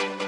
House.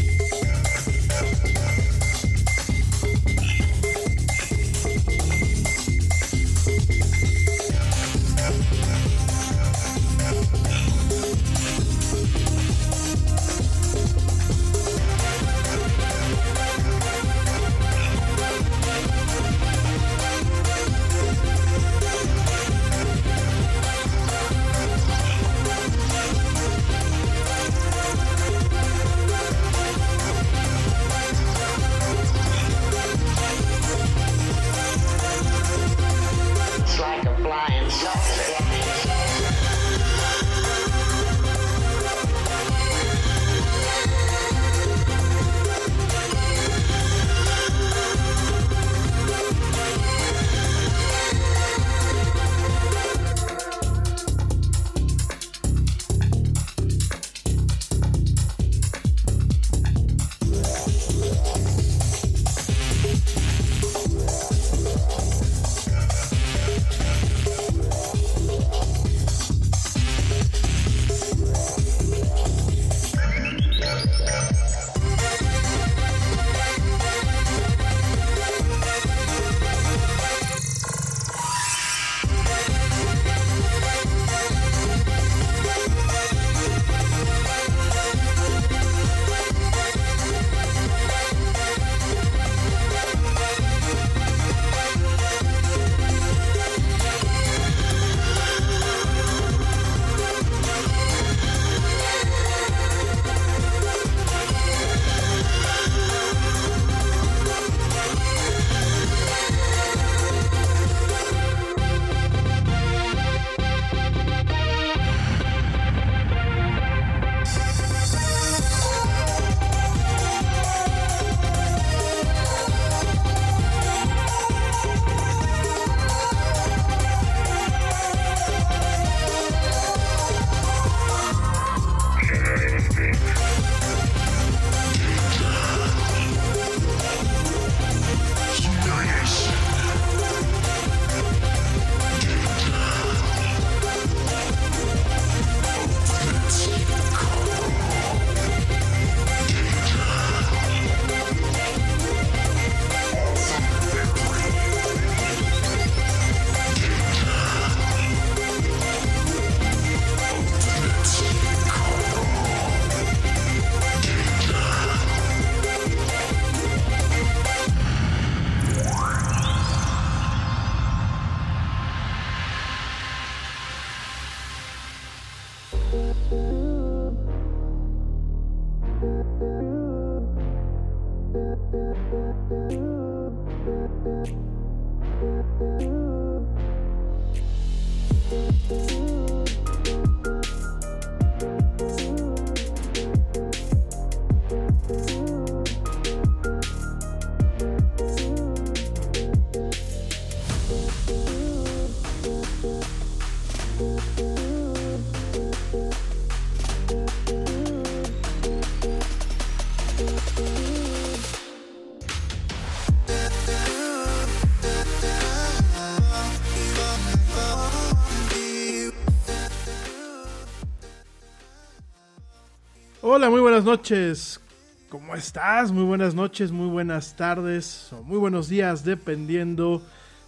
Hola, muy buenas noches. ¿Cómo estás? Muy buenas noches, muy buenas tardes o muy buenos días, dependiendo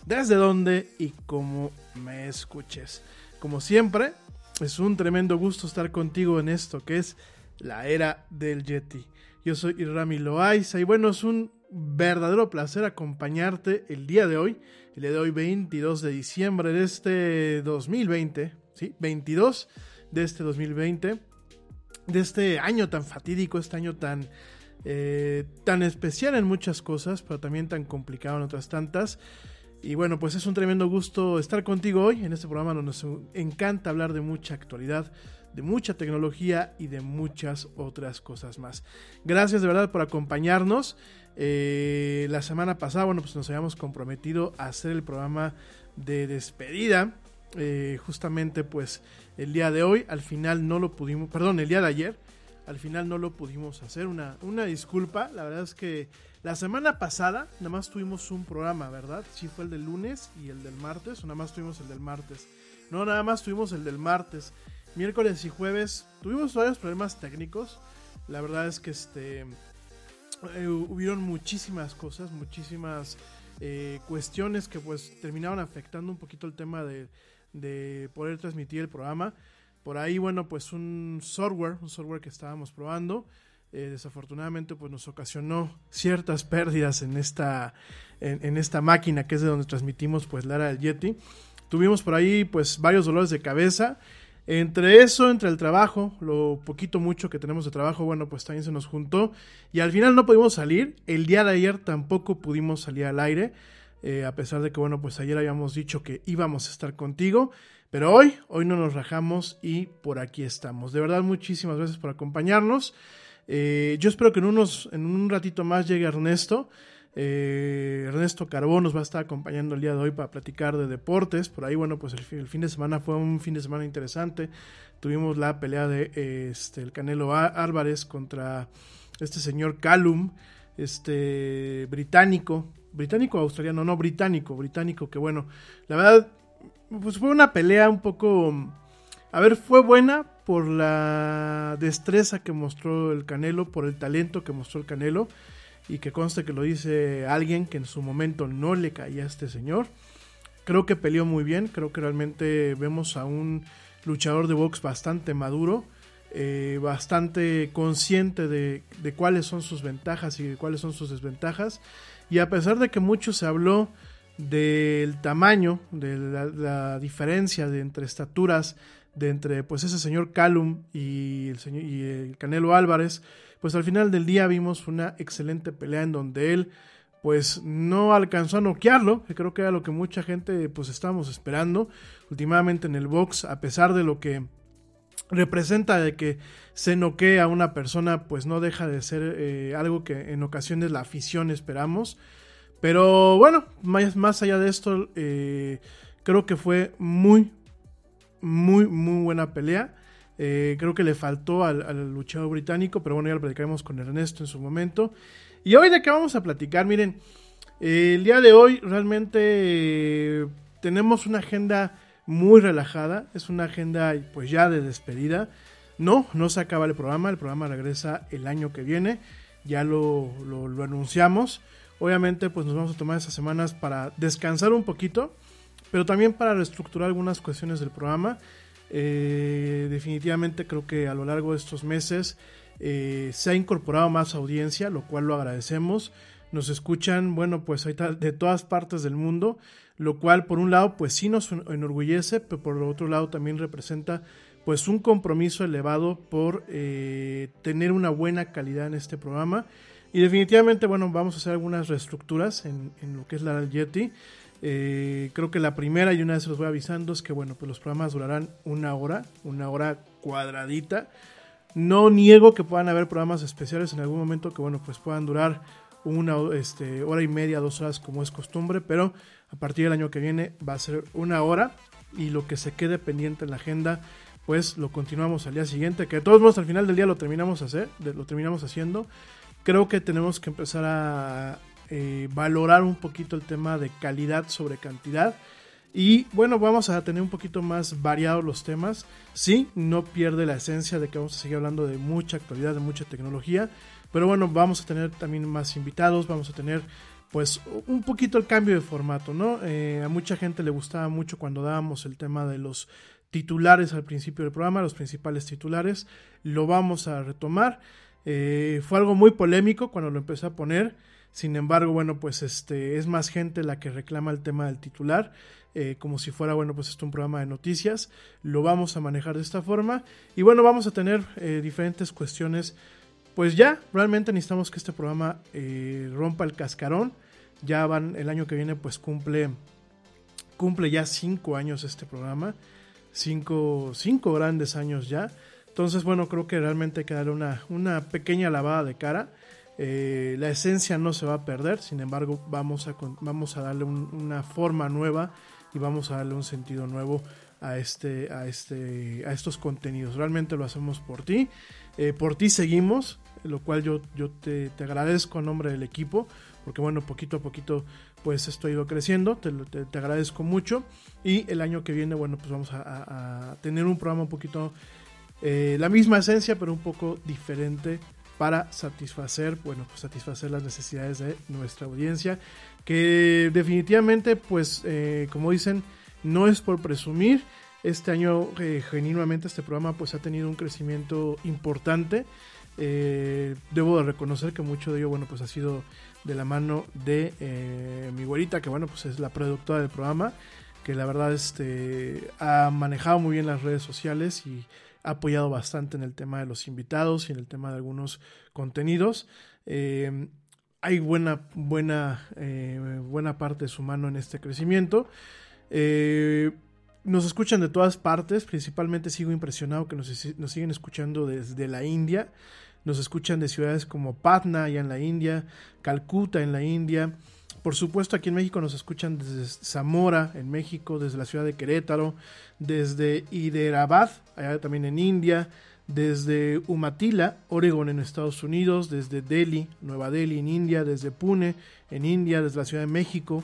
desde dónde y cómo me escuches. Como siempre, es un tremendo gusto estar contigo en esto que es la era del Yeti. Yo soy Irami Loaiza y bueno, es un verdadero placer acompañarte el día de hoy, el día de hoy 22 de diciembre de este 2020, ¿sí? 22 de este 2020 de este año tan fatídico, este año tan, eh, tan especial en muchas cosas, pero también tan complicado en otras tantas. Y bueno, pues es un tremendo gusto estar contigo hoy en este programa donde nos encanta hablar de mucha actualidad, de mucha tecnología y de muchas otras cosas más. Gracias de verdad por acompañarnos. Eh, la semana pasada, bueno, pues nos habíamos comprometido a hacer el programa de despedida. Eh, justamente pues el día de hoy al final no lo pudimos, perdón, el día de ayer al final no lo pudimos hacer. Una, una disculpa, la verdad es que la semana pasada nada más tuvimos un programa, ¿verdad? Sí fue el del lunes y el del martes, o nada más tuvimos el del martes. No, nada más tuvimos el del martes. Miércoles y jueves tuvimos varios problemas técnicos. La verdad es que este eh, hubieron muchísimas cosas, muchísimas eh, cuestiones que pues terminaron afectando un poquito el tema de, de poder transmitir el programa. Por ahí, bueno, pues un software, un software que estábamos probando, eh, desafortunadamente pues nos ocasionó ciertas pérdidas en esta, en, esta máquina que es de donde transmitimos pues la era del Yeti. Tuvimos por ahí pues varios dolores de cabeza. Entre eso, entre el trabajo, lo poquito mucho que tenemos de trabajo, bueno, pues también se nos juntó y al final no pudimos salir. El día de ayer tampoco pudimos salir al aire. Eh, a pesar de que, bueno, pues ayer habíamos dicho que íbamos a estar contigo, pero hoy, hoy no nos rajamos y por aquí estamos. De verdad, muchísimas gracias por acompañarnos. Eh, yo espero que en, unos, en un ratito más llegue Ernesto. Eh, Ernesto Carbón nos va a estar acompañando el día de hoy para platicar de deportes. Por ahí, bueno, pues el, fin de semana fue un fin de semana interesante. Tuvimos la pelea de este, el Canelo Álvarez contra este señor Callum, este británico, británico o australiano, no, británico, británico, que bueno, la verdad, pues fue una pelea un poco, a ver, fue buena por la destreza que mostró el Canelo, por el talento que mostró el Canelo, y que conste que lo dice alguien que en su momento no le caía a este señor. Creo que peleó muy bien, creo que realmente vemos a un luchador de box bastante maduro, eh, bastante consciente de, de, cuáles son sus ventajas y de cuáles son sus desventajas. Y a pesar de que mucho se habló del tamaño, de la, diferencia de entre estaturas, de entre pues ese señor Calum y el señor y el Canelo Álvarez, pues al final del día vimos una excelente pelea en donde él pues no alcanzó a noquearlo, que creo que era lo que mucha gente pues estábamos esperando. Últimamente en el box, a pesar de lo que representa de que se noquee a una persona, pues no deja de ser eh, algo que en ocasiones la afición esperamos. Pero bueno, más, allá de esto, eh, creo que fue muy, muy, muy buena pelea. Eh, creo que le faltó al, luchador británico, pero bueno, ya lo platicaremos con Ernesto en su momento. Y hoy de qué vamos a platicar, miren, el día de hoy realmente tenemos una agenda muy relajada, es una agenda pues ya de despedida. No, no se acaba el programa, el programa regresa el año que viene, ya lo, lo, anunciamos. Obviamente pues nos vamos a tomar esas semanas para descansar un poquito, pero también para reestructurar algunas cuestiones del programa. Eh, definitivamente creo que a lo largo de estos meses eh, se ha incorporado más audiencia, lo cual lo agradecemos. Nos escuchan, bueno, pues de todas partes del mundo lo cual por un lado pues sí nos enorgullece, pero por otro lado también representa pues un compromiso elevado por eh, tener una buena calidad en este programa. Y definitivamente bueno vamos a hacer algunas reestructuras en, lo que es la Yeti. Eh, creo que la primera y una vez los voy avisando es que bueno pues los programas durarán una hora una hora cuadradita. No niego que puedan haber programas especiales en algún momento que bueno pues puedan durar una este, hora y media dos horas como es costumbre pero a partir del año que viene va a ser una hora y lo que se quede pendiente en la agenda, pues lo continuamos al día siguiente, que de todos modos al final del día lo terminamos hacer, lo terminamos haciendo. Creo que tenemos que empezar a eh, valorar un poquito el tema de calidad sobre cantidad. Y bueno, vamos a tener un poquito más variados los temas. Sí, no pierde la esencia de que vamos a seguir hablando de mucha actualidad, de mucha tecnología. Pero bueno, vamos a tener también más invitados, vamos a tener pues un poquito el cambio de formato, ¿no? Eh, a mucha gente le gustaba mucho cuando dábamos el tema de los titulares al principio del programa, los principales titulares, lo vamos a retomar. Eh, fue algo muy polémico cuando lo empecé a poner, sin embargo, bueno, pues este es más gente la que reclama el tema del titular, eh, como si fuera, bueno, pues esto un programa de noticias, lo vamos a manejar de esta forma y bueno, vamos a tener diferentes cuestiones pues ya realmente necesitamos que este programa eh, rompa el cascarón. Ya van, el año que viene pues cumple, cumple ya cinco años este programa. Cinco, cinco grandes años ya. Entonces, bueno, creo que realmente hay que darle una, una pequeña lavada de cara. Eh, la esencia no se va a perder, sin embargo, vamos a, vamos a darle una forma nueva y vamos a darle un sentido nuevo a, este, a, este, a estos contenidos. Realmente lo hacemos por ti. Eh, por ti seguimos lo cual yo, yo te, agradezco a nombre del equipo, porque bueno, poquito a poquito pues esto ha ido creciendo, te, te, agradezco mucho. Y el año que viene, bueno, pues vamos a, tener un programa un poquito, eh, la misma esencia, pero un poco diferente para satisfacer, bueno, pues satisfacer las necesidades de nuestra audiencia, que definitivamente, pues, eh, como dicen, no es por presumir, este año eh, genuinamente este programa pues ha tenido un crecimiento importante eh, debo de reconocer que mucho de ello, bueno, pues ha sido de la mano de eh, mi güerita, que bueno, pues es la productora del programa, que la verdad este, ha manejado muy bien las redes sociales y ha apoyado bastante en el tema de los invitados y en el tema de algunos contenidos. Eh, hay buena, buena, buena parte de su mano en este crecimiento. Nos escuchan de todas partes, principalmente sigo impresionado que nos, nos siguen escuchando desde la India. Nos escuchan de ciudades como Patna, allá en la India, Calcuta, en la India. Por supuesto, aquí en México nos escuchan desde Zamora, en México, desde la ciudad de Querétaro, desde Hyderabad, allá también en India, desde Umatilla, Oregon, en Estados Unidos, desde Delhi, Nueva Delhi, en India, desde Pune, en India, desde la Ciudad de México,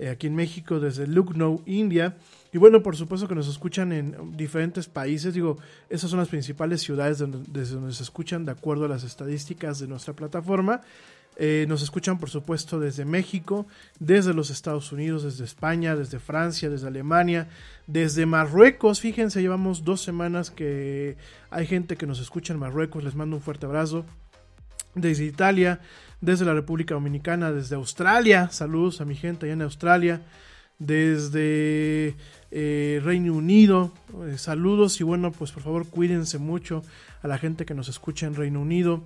eh, aquí en México, desde Lucknow, India. Y bueno, por supuesto que nos escuchan en diferentes países. Digo, esas son las principales ciudades desde donde se escuchan de acuerdo a las estadísticas de nuestra plataforma. Eh, nos escuchan, por supuesto, desde México, desde los Estados Unidos, desde España, desde Francia, desde Alemania, desde Marruecos. Fíjense, llevamos dos semanas que hay gente que nos escucha en Marruecos. Les mando un fuerte abrazo. Desde Italia, desde la República Dominicana, desde Australia. Saludos a mi gente allá en Australia. Desde eh, Reino Unido. Eh, saludos y bueno, pues por favor cuídense mucho a la gente que nos escucha en Reino Unido.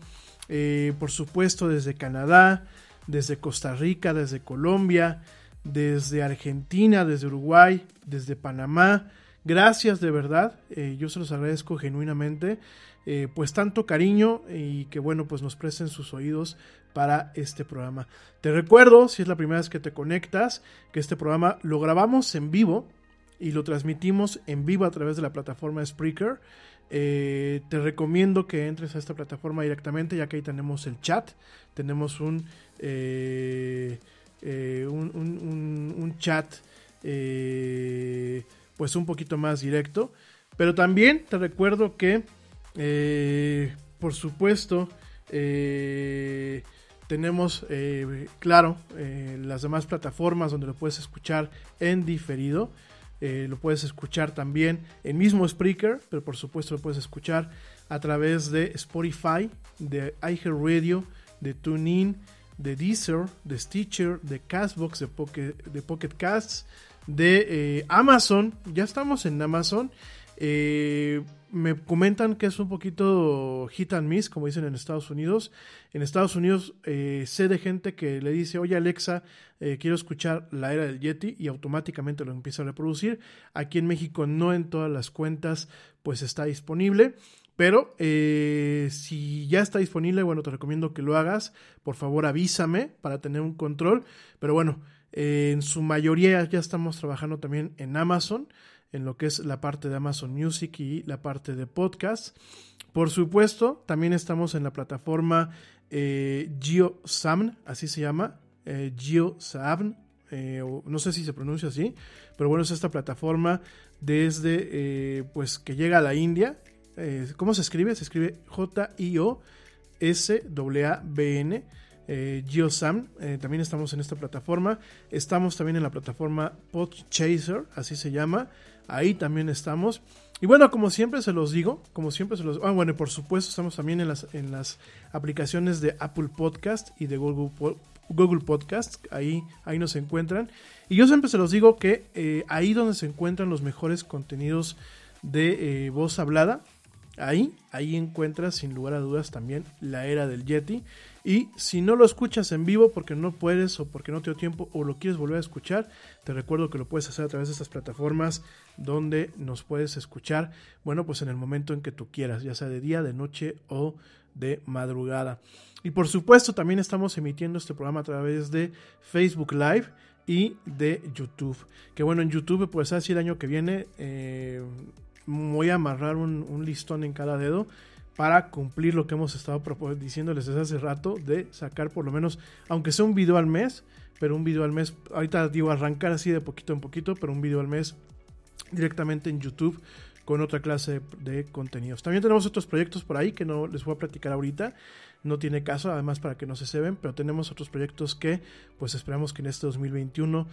Eh, por supuesto desde Canadá, desde Costa Rica, desde Colombia, desde Argentina, desde Uruguay, desde Panamá. Gracias de verdad, yo se los agradezco genuinamente, pues tanto cariño y que bueno, pues nos presten sus oídos para este programa. Te recuerdo, si es la primera vez que te conectas, que este programa lo grabamos en vivo y lo transmitimos en vivo a través de la plataforma Spreaker. Eh, te recomiendo que entres a esta plataforma directamente, ya que ahí tenemos el chat, tenemos un, eh, eh, un, chat pues un poquito más directo. Pero también te recuerdo que, por supuesto, tenemos, claro, las demás plataformas donde lo puedes escuchar en diferido. Eh, lo puedes escuchar también en mismo Spreaker, pero por supuesto lo puedes escuchar a través de Spotify, de iHeartRadio, de TuneIn, de Deezer, de Stitcher, de Castbox, de Pocket, de Pocket Casts, de eh, Amazon. Ya estamos en Amazon. Eh, me comentan que es un poquito hit and miss, como dicen en Estados Unidos. En Estados Unidos eh, sé de gente que le dice, oye Alexa, eh, quiero escuchar la era del Yeti y automáticamente lo empieza a reproducir. Aquí en México no en todas las cuentas pues está disponible. Pero eh, si ya está disponible, bueno, te recomiendo que lo hagas. Por favor, avísame para tener un control. Pero bueno, en su mayoría ya estamos trabajando también en Amazon. En lo que es la parte de Amazon Music y la parte de podcast. Por supuesto, también estamos en la plataforma eh, así se llama, eh, eh, no sé si se pronuncia así, pero bueno, es esta plataforma desde, eh, pues, que llega a la India. Eh, ¿Cómo se escribe? Se escribe J-I-O-S-A-B-N. Eh, GeoSam, también estamos en esta plataforma. Estamos también en la plataforma Podchaser, así se llama. Ahí también estamos. Y bueno, como siempre se los digo, como siempre se los... Ah, bueno, y por supuesto estamos también en las, en las aplicaciones de Apple Podcast y de Google, Google Podcast. Ahí, ahí nos encuentran. Y yo siempre se los digo que eh, ahí donde se encuentran los mejores contenidos de eh, voz hablada, ahí, ahí encuentras sin lugar a dudas también la era del Yeti. Y si no lo escuchas en vivo porque no puedes o porque no te tiempo o lo quieres volver a escuchar, te recuerdo que lo puedes hacer a través de estas plataformas donde nos puedes escuchar, bueno, pues en el momento en que tú quieras, ya sea de día, de noche o de madrugada. Y por supuesto también estamos emitiendo este programa a través de Facebook Live y de YouTube. Que bueno, en YouTube pues así el año que viene eh, voy a amarrar un listón en cada dedo para cumplir lo que hemos estado diciéndoles desde hace rato de sacar por lo menos, aunque sea un video al mes, pero un video al mes, ahorita digo arrancar así de poquito en poquito, pero un video al mes directamente en YouTube con otra clase de contenidos. También tenemos otros proyectos por ahí que no les voy a platicar ahorita, no tiene caso, además para que no se ceben, pero tenemos otros proyectos que pues esperamos que en este 2021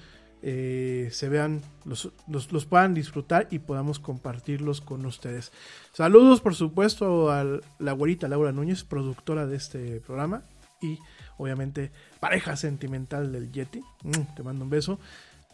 eh, se vean, los, los, puedan disfrutar y podamos compartirlos con ustedes. Saludos, por supuesto, a la güerita Laura Núñez, productora de este programa y obviamente pareja sentimental del Yeti. Mm, te mando un beso,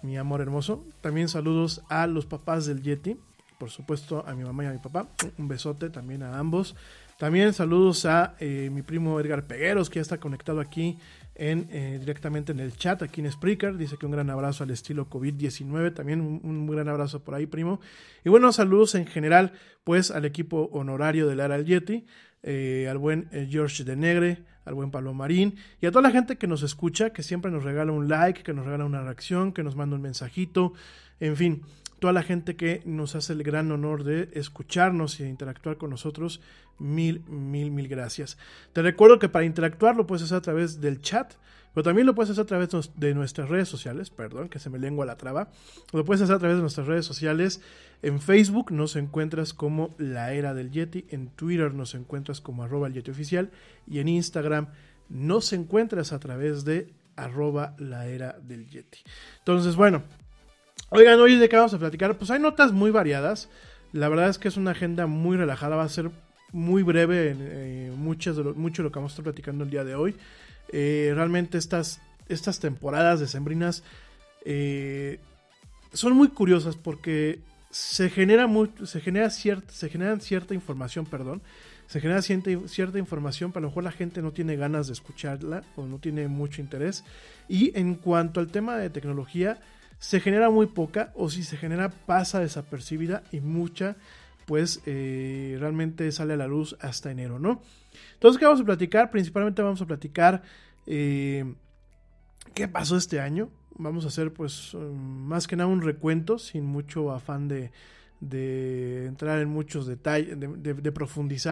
mi amor hermoso. También saludos a los papás del Yeti, por supuesto, a mi mamá y a mi papá. Un besote también a ambos. También saludos a eh, mi primo Edgar Pegueros, que ya está conectado aquí en, eh, directamente en el chat, aquí en Spreaker. Dice que un gran abrazo al estilo COVID-19. También un, gran abrazo por ahí, primo. Y bueno, saludos en general, pues, al equipo honorario del Ara Yeti, eh, al buen eh, George de Negre, al buen Pablo Marín y a toda la gente que nos escucha, que siempre nos regala un like, que nos regala una reacción, que nos manda un mensajito. En fin, toda la gente que nos hace el gran honor de escucharnos y de interactuar con nosotros, mil, mil, mil gracias. Te recuerdo que para interactuar lo puedes hacer a través del chat, pero también lo puedes hacer a través de nuestras redes sociales, perdón, que se me lengua la traba. Lo puedes hacer a través de nuestras redes sociales. En Facebook nos encuentras como La Era del Yeti, en Twitter nos encuentras como arroba el Yeti Oficial y en Instagram nos encuentras a través de arroba la era del Yeti. Entonces, bueno, Oigan, hoy de qué vamos a platicar. Pues hay notas muy variadas. La verdad es que es una agenda muy relajada. Va a ser muy breve en eh, muchas de mucho de lo que vamos a estar platicando el día de hoy. Eh, realmente estas, estas temporadas de sembrinas eh, son muy curiosas porque se genera, muy, se genera se generan cierta información, perdón. Se genera cierta, cierta información, pero a lo mejor la gente no tiene ganas de escucharla o no tiene mucho interés. Y en cuanto al tema de tecnología, se genera muy poca o si se genera pasa desapercibida y mucha pues eh, realmente sale a la luz hasta enero, ¿no? Entonces, ¿qué vamos a platicar? Principalmente vamos a platicar eh, qué pasó este año. Vamos a hacer pues más que nada un recuento sin mucho afán de, entrar en muchos detalles, de, de, de profundizar.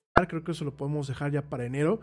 Creo que eso lo podemos dejar ya para enero.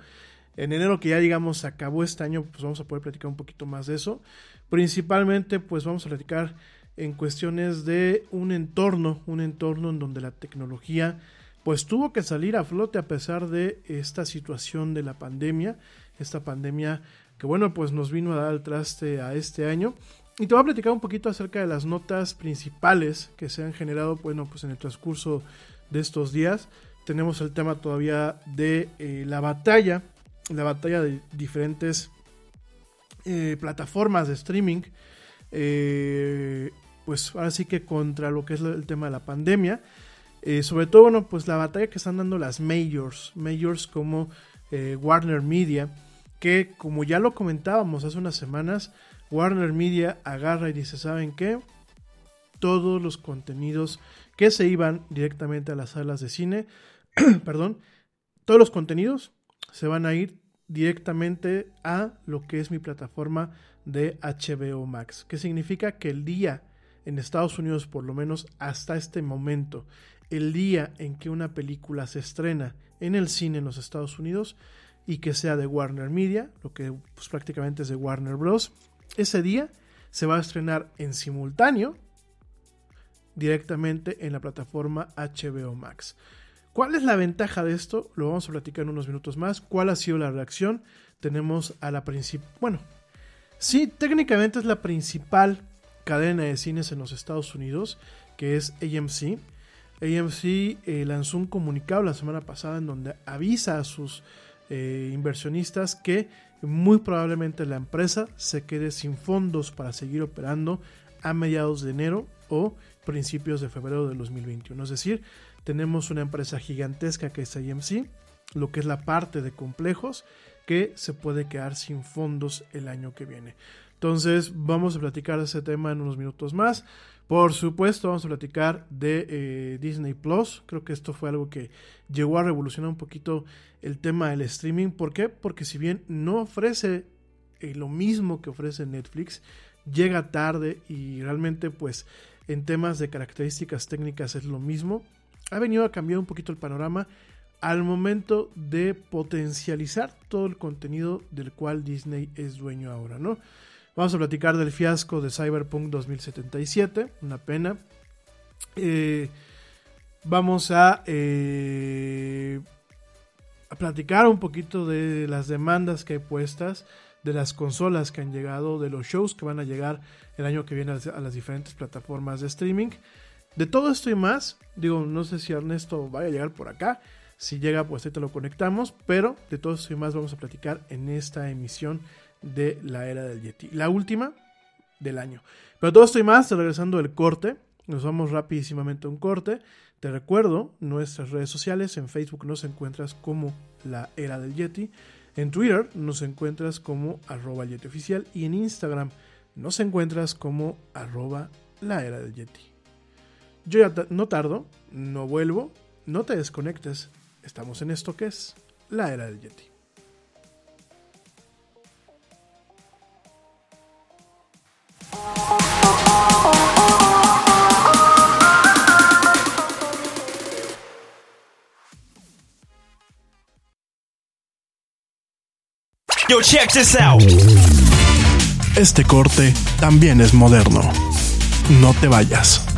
En enero que ya digamos acabó este año, pues vamos a poder platicar un poquito más de eso. Principalmente pues vamos a platicar en cuestiones de un entorno, un entorno en donde la tecnología pues tuvo que salir a flote a pesar de esta situación de la pandemia, esta pandemia que bueno pues nos vino a dar el traste a este año. Y te voy a platicar un poquito acerca de las notas principales que se han generado bueno pues en el transcurso de estos días tenemos el tema todavía de eh, la batalla, la batalla de diferentes eh, plataformas de streaming. Eh, pues ahora sí que contra lo que es el tema de la pandemia. Sobre todo, bueno, pues la batalla que están dando las majors, majors como Warner Media, que como ya lo comentábamos hace unas semanas, Warner Media agarra y dice, ¿saben qué? Todos los contenidos que se iban directamente a las salas de cine, perdón, todos los contenidos se van a ir directamente a lo que es mi plataforma de HBO Max. Que significa que el día en Estados Unidos, por lo menos hasta este momento, el día en que una película se estrena en el cine en los Estados Unidos y que sea de Warner Media, lo que pues, prácticamente es de Warner Bros., ese día se va a estrenar en simultáneo directamente en la plataforma HBO Max. ¿Cuál es la ventaja de esto? Lo vamos a platicar en unos minutos más. ¿Cuál ha sido la reacción? Tenemos a la principal, bueno, sí, técnicamente es la principal cadena de cines en los Estados Unidos, que es AMC. AMC eh, lanzó un comunicado la semana pasada en donde avisa a sus eh, inversionistas que muy probablemente la empresa se quede sin fondos para seguir operando a mediados de enero o principios de febrero de 2021. Es decir, tenemos una empresa gigantesca que es AMC, lo que es la parte de complejos, que se puede quedar sin fondos el año que viene. Entonces vamos a platicar de ese tema en unos minutos más. Por supuesto, vamos a platicar de eh, Disney Plus. Creo que esto fue algo que llegó a revolucionar un poquito el tema del streaming. ¿Por qué? Porque si bien no ofrece eh, lo mismo que ofrece Netflix, llega tarde y realmente pues en temas de características técnicas es lo mismo. Ha venido a cambiar un poquito el panorama al momento de potencializar todo el contenido del cual Disney es dueño ahora, ¿no? Vamos a platicar del fiasco de Cyberpunk 2077, una pena. Eh, vamos eh, a platicar un poquito de las demandas que hay puestas, de las consolas que han llegado, de los shows que van a llegar el año que viene a las diferentes plataformas de streaming. De todo esto y más, digo, no sé si Ernesto vaya a llegar por acá. Si llega, pues ahí te lo conectamos. Pero de todo esto y más vamos a platicar en esta emisión de la era del Yeti. La última del año. Pero todo esto y más, regresando del corte. Nos vamos rapidísimamente a un corte. Te recuerdo nuestras redes sociales. En Facebook nos encuentras como la era del Yeti. En Twitter nos encuentras como arroba Yeti oficial. Y en Instagram nos encuentras como arroba la era del Yeti. Yo ya no tardo, no vuelvo, no te desconectes. Estamos en esto que es la era del Yeti. Yo, check this out. Este corte también es moderno. No te vayas.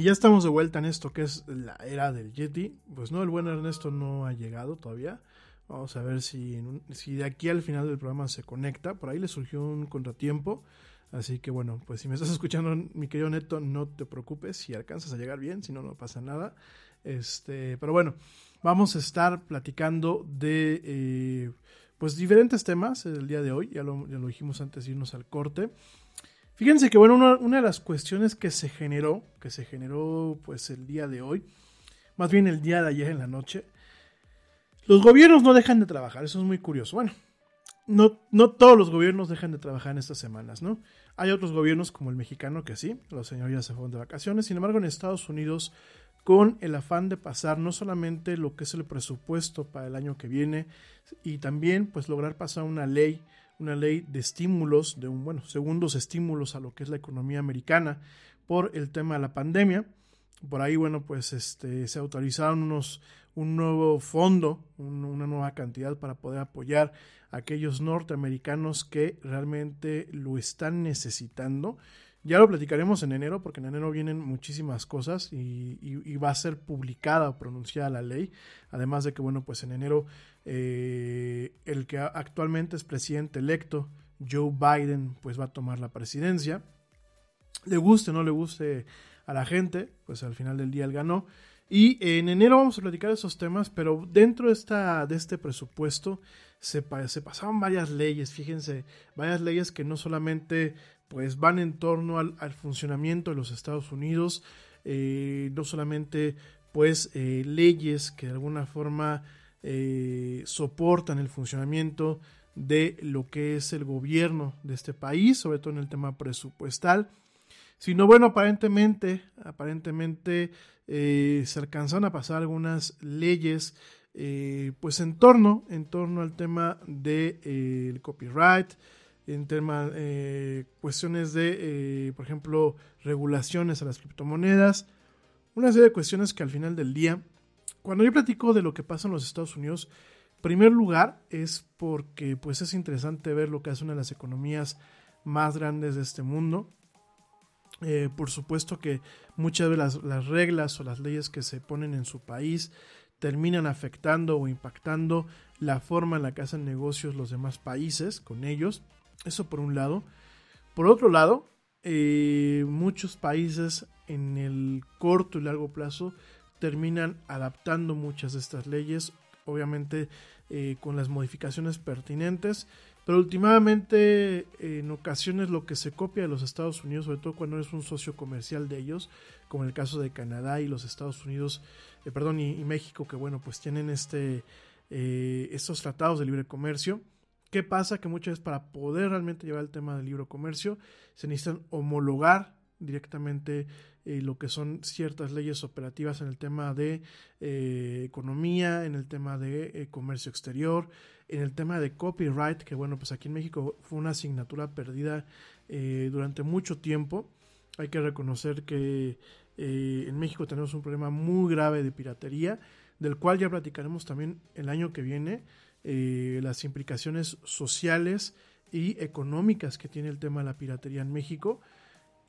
Y ya estamos de vuelta en esto que es la era del Yeti. Pues no, el buen Ernesto no ha llegado todavía. Vamos a ver si, si de aquí al final del programa se conecta. Por ahí le surgió un contratiempo. Así que bueno, pues si me estás escuchando, mi querido Neto, no te preocupes. Si alcanzas a llegar bien, si no, no pasa nada. Este, pero bueno, vamos a estar platicando de eh, pues diferentes temas el día de hoy. Ya lo, ya lo dijimos antes de irnos al corte. Fíjense que bueno, una, una de las cuestiones que se generó, que se generó pues el día de hoy, más bien el día de ayer en la noche, los gobiernos no dejan de trabajar, eso es muy curioso. Bueno, no, no todos los gobiernos dejan de trabajar en estas semanas, ¿no? Hay otros gobiernos como el mexicano que sí, los señores se fueron de vacaciones, sin embargo en Estados Unidos con el afán de pasar no solamente lo que es el presupuesto para el año que viene y también pues lograr pasar una ley una ley de estímulos, de un, bueno, segundos estímulos a lo que es la economía americana por el tema de la pandemia. Por ahí, bueno, pues este, se autorizaron unos, un nuevo fondo, un- una nueva cantidad para poder apoyar a aquellos norteamericanos que realmente lo están necesitando. Ya lo platicaremos en enero, porque en enero vienen muchísimas cosas y, y- y va a ser publicada o pronunciada la ley. Además de que, bueno, pues en enero eh, el que actualmente es presidente electo, Joe Biden, pues va a tomar la presidencia. Le guste o no le guste a la gente, pues al final del día él ganó. Y en enero vamos a platicar esos temas, pero dentro de, esta, de este presupuesto se, se pasaron varias leyes, fíjense, varias leyes que no solamente pues van en torno al, al funcionamiento de los Estados Unidos, eh, no solamente pues eh, leyes que de alguna forma eh, soportan el funcionamiento de lo que es el gobierno de este país, sobre todo en el tema presupuestal, sino bueno, aparentemente, aparentemente eh, se alcanzaron a pasar algunas leyes eh, pues en torno, en torno al tema del de, eh, copyright, en tema eh, cuestiones de, por ejemplo, regulaciones a las criptomonedas, una serie de cuestiones que al final del día, cuando yo platico de lo que pasa en los Estados Unidos, en primer lugar es porque pues es interesante ver lo que hace una de las economías más grandes de este mundo. Eh, por supuesto que muchas de las, las, reglas o las leyes que se ponen en su país terminan afectando o impactando la forma en la que hacen negocios los demás países con ellos. Eso por un lado. Por otro lado, eh, muchos países en el corto y largo plazo terminan adaptando muchas de estas leyes, obviamente eh, con las modificaciones pertinentes, pero últimamente en ocasiones lo que se copia de los Estados Unidos, sobre todo cuando eres un socio comercial de ellos, como en el caso de Canadá y los Estados Unidos, eh, perdón, y, México, que bueno, pues tienen este, eh, estos tratados de libre comercio. ¿Qué pasa? Que muchas veces para poder realmente llevar el tema del libre comercio se necesitan homologar directamente eh, lo que son ciertas leyes operativas en el tema de eh, economía, en el tema de eh, comercio exterior, en el tema de copyright, que bueno, pues aquí en México fue una asignatura perdida eh, durante mucho tiempo. Hay que reconocer que eh, en México tenemos un problema muy grave de piratería, del cual ya platicaremos también el año que viene, eh, las implicaciones sociales y económicas que tiene el tema de la piratería en México.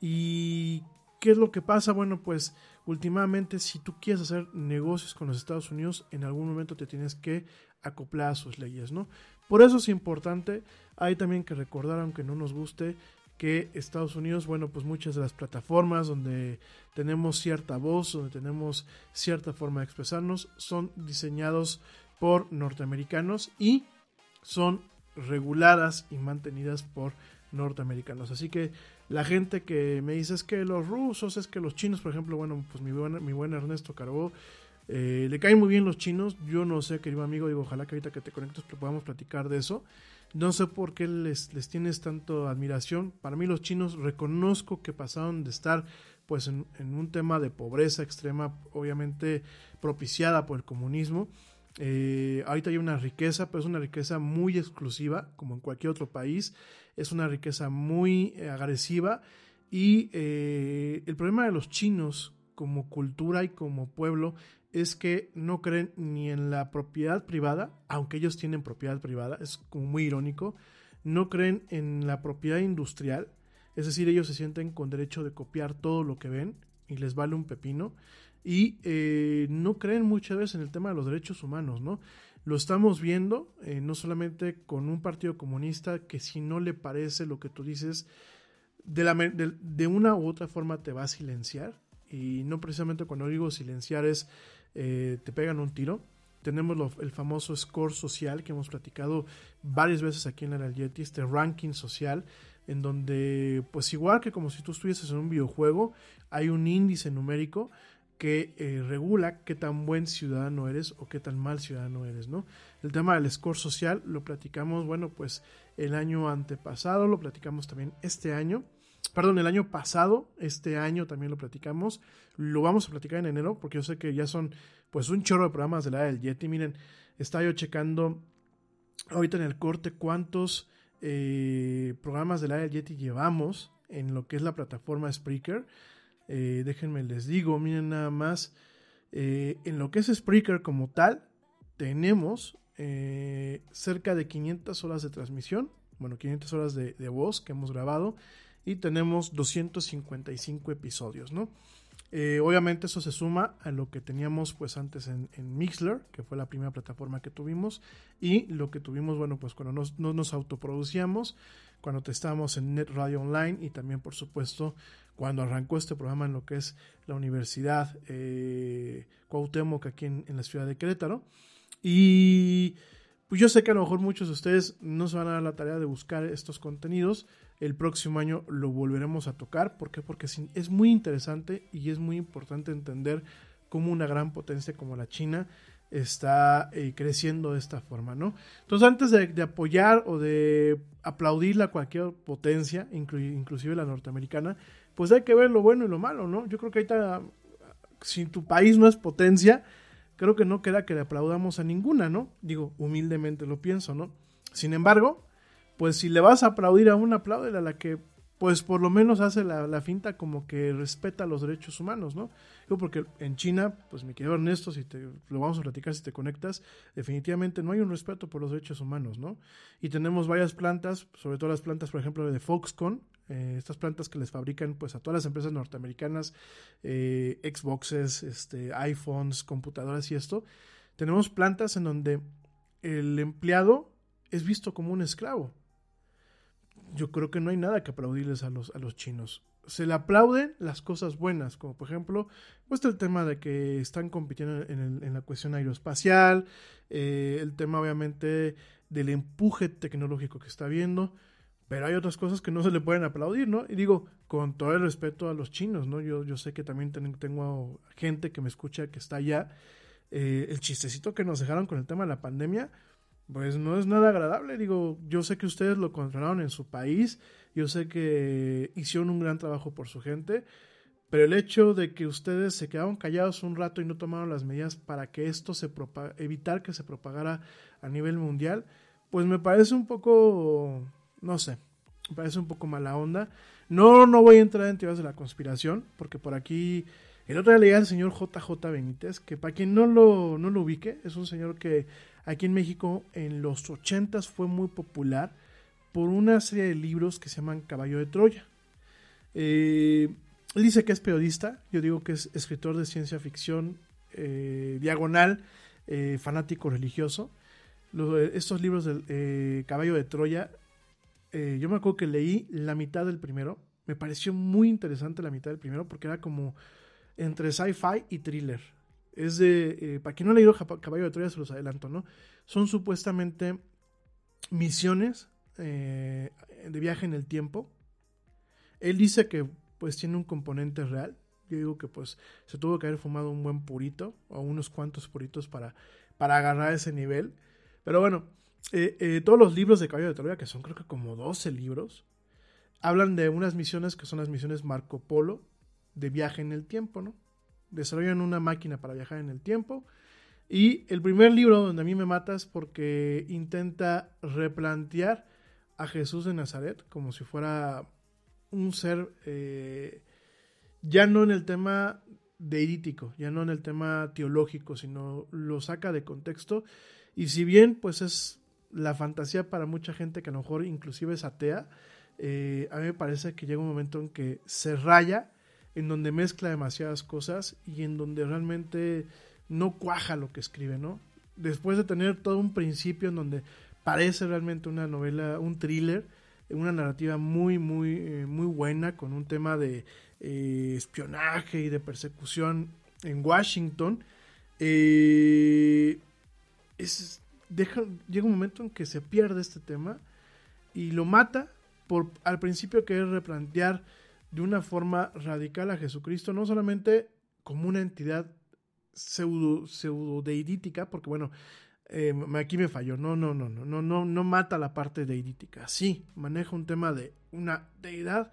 ¿Y qué es lo que pasa? Bueno, pues últimamente si tú quieres hacer negocios con los Estados Unidos, en algún momento te tienes que acoplar a sus leyes, ¿no? Por eso es importante, hay también que recordar, aunque no nos guste, que Estados Unidos, bueno, pues muchas de las plataformas donde tenemos cierta voz, donde tenemos cierta forma de expresarnos, son diseñados por norteamericanos y son reguladas y mantenidas por norteamericanos. Así que la gente que me dice es que los rusos, es que los chinos, por ejemplo, bueno, pues mi buen, mi buen Ernesto Carbó, eh, le caen muy bien los chinos. Yo no sé, querido amigo, digo, ojalá que ahorita que te conectes podamos platicar de eso. No sé por qué les, les tienes tanto admiración. Para mí los chinos reconozco que pasaron de estar pues en, un tema de pobreza extrema, obviamente propiciada por el comunismo. Eh, ahorita hay una riqueza, pero es una riqueza muy exclusiva, como en cualquier otro país. Es una riqueza muy eh, agresiva. Y el problema de los chinos como cultura y como pueblo es que no creen ni en la propiedad privada, aunque ellos tienen propiedad privada, es como muy irónico, no creen en la propiedad industrial, es decir, ellos se sienten con derecho de copiar todo lo que ven y les vale un pepino, y eh, no creen muchas veces en el tema de los derechos humanos, ¿no? Lo estamos viendo, eh, no solamente con un partido comunista que si no le parece lo que tú dices, de, de una u otra forma te va a silenciar, y no precisamente cuando digo silenciar es eh, te pegan un tiro. Tenemos el famoso score social que hemos platicado varias veces aquí en el Yeti, este ranking social, en donde, pues igual que como si tú estuvieses en un videojuego, hay un índice numérico que eh, regula qué tan buen ciudadano eres o qué tan mal ciudadano eres, ¿no? El tema del score social lo platicamos, bueno, pues el año antepasado, lo platicamos también este año perdón, el año pasado, este año también lo platicamos, lo vamos a platicar en enero, porque yo sé que ya son pues un chorro de programas de la del Yeti, miren, estaba yo checando ahorita en el corte cuántos eh, programas de la del Yeti llevamos en lo que es la plataforma Spreaker, eh, déjenme les digo, miren nada más, eh, en lo que es Spreaker como tal, tenemos cerca de 500 horas de transmisión, bueno, 500 horas de, de voz que hemos grabado, y tenemos 255 episodios, ¿no? Eh, obviamente eso se suma a lo que teníamos pues antes en, Mixler, que fue la primera plataforma que tuvimos, y lo que tuvimos, bueno, pues cuando nos, nos autoproducíamos, cuando testábamos en Net Radio Online y también, por supuesto, cuando arrancó este programa en lo que es la Universidad eh, Cuauhtémoc aquí en, en la ciudad de Querétaro. Y pues yo sé que a lo mejor muchos de ustedes no se van a dar la tarea de buscar estos contenidos, el próximo año lo volveremos a tocar. ¿Por qué? Porque es muy interesante y es muy importante entender cómo una gran potencia como la China está eh, creciendo de esta forma, ¿no? Entonces, antes de, apoyar o de aplaudir a cualquier potencia, inclusive la norteamericana, pues hay que ver lo bueno y lo malo, ¿no? Yo creo que ahorita, si tu país no es potencia, creo que no queda que le aplaudamos a ninguna, ¿no? Digo, humildemente lo pienso, ¿no? Sin embargo, pues si le vas a aplaudir a una, apláudele a la que pues por lo menos hace la, finta como que respeta los derechos humanos, ¿no? Yo porque en China, pues mi querido Ernesto, si te lo vamos a platicar si te conectas, definitivamente no hay un respeto por los derechos humanos, ¿no? Y tenemos varias plantas, sobre todo las plantas, por ejemplo, de Foxconn, eh, estas plantas que les fabrican pues a todas las empresas norteamericanas, eh, Xboxes, este, iPhones, computadoras y esto, tenemos plantas en donde el empleado es visto como un esclavo yo creo que no hay nada que aplaudirles a los, a los chinos. Se le aplauden las cosas buenas, como por ejemplo, pues el tema de que están compitiendo en, la cuestión aeroespacial, eh, el tema obviamente del empuje tecnológico que está viendo, pero hay otras cosas que no se le pueden aplaudir, ¿no? Y digo, con todo el respeto a los chinos, ¿no? Yo, yo sé que también tengo gente que me escucha que está allá. Eh, el chistecito que nos dejaron con el tema de la pandemia, pues no es nada agradable. Digo, yo sé que ustedes lo controlaron en su país, yo sé que hicieron un gran trabajo por su gente, pero el hecho de que ustedes se quedaron callados un rato y no tomaron las medidas para que esto se propaga, evitar que se propagara a nivel mundial, pues me parece un poco, no sé, me parece un poco mala onda. No, no voy a entrar en teorías de la conspiración, porque por aquí el otro día leía al señor JJ Benítez, que para quien no lo, no lo ubique, es un señor que aquí en México en los 80 fue muy popular por una serie de libros que se llaman Caballo de Troya. Eh, él dice que es periodista, yo digo que es escritor de ciencia ficción, eh, diagonal, eh, fanático religioso. estos libros del eh, Caballo de Troya, eh, yo me acuerdo que leí la mitad del primero. Me pareció muy interesante la mitad del primero porque era como entre sci-fi y thriller. Es de, eh, para quien no ha leído Caballo de Troya, se los adelanto, ¿no? Son supuestamente misiones eh, de viaje en el tiempo. Él dice que pues tiene un componente real. Yo digo que pues se tuvo que haber fumado un buen purito o unos cuantos puritos para, para agarrar ese nivel. Pero bueno, eh, todos los libros de Caballo de Troya, que son creo que como 12 libros, hablan de unas misiones que son las misiones Marco Polo de viaje en el tiempo, ¿no? Desarrollan una máquina para viajar en el tiempo. Y el primer libro donde a mí me mata es porque intenta replantear a Jesús de Nazaret como si fuera un ser eh, ya no en el tema deítico, ya no en el tema teológico, sino lo saca de contexto. Y si bien pues es la fantasía para mucha gente que a lo mejor inclusive es atea, eh, a mí me parece que llega un momento en que se raya, en donde mezcla demasiadas cosas y en donde realmente no cuaja lo que escribe, ¿no? Después de tener todo un principio en donde parece realmente una novela, un thriller, una narrativa muy, muy, eh, muy buena, con un tema de eh, espionaje y de persecución en Washington, eh, es, deja, llega un momento en que se pierde este tema y lo mata por al principio querer replantear de una forma radical a Jesucristo, no solamente como una entidad pseudo, pseudo deidítica, porque bueno, eh, aquí me falló, no, no, no, no, no, no, no mata la parte deidítica, sí, maneja un tema de una deidad,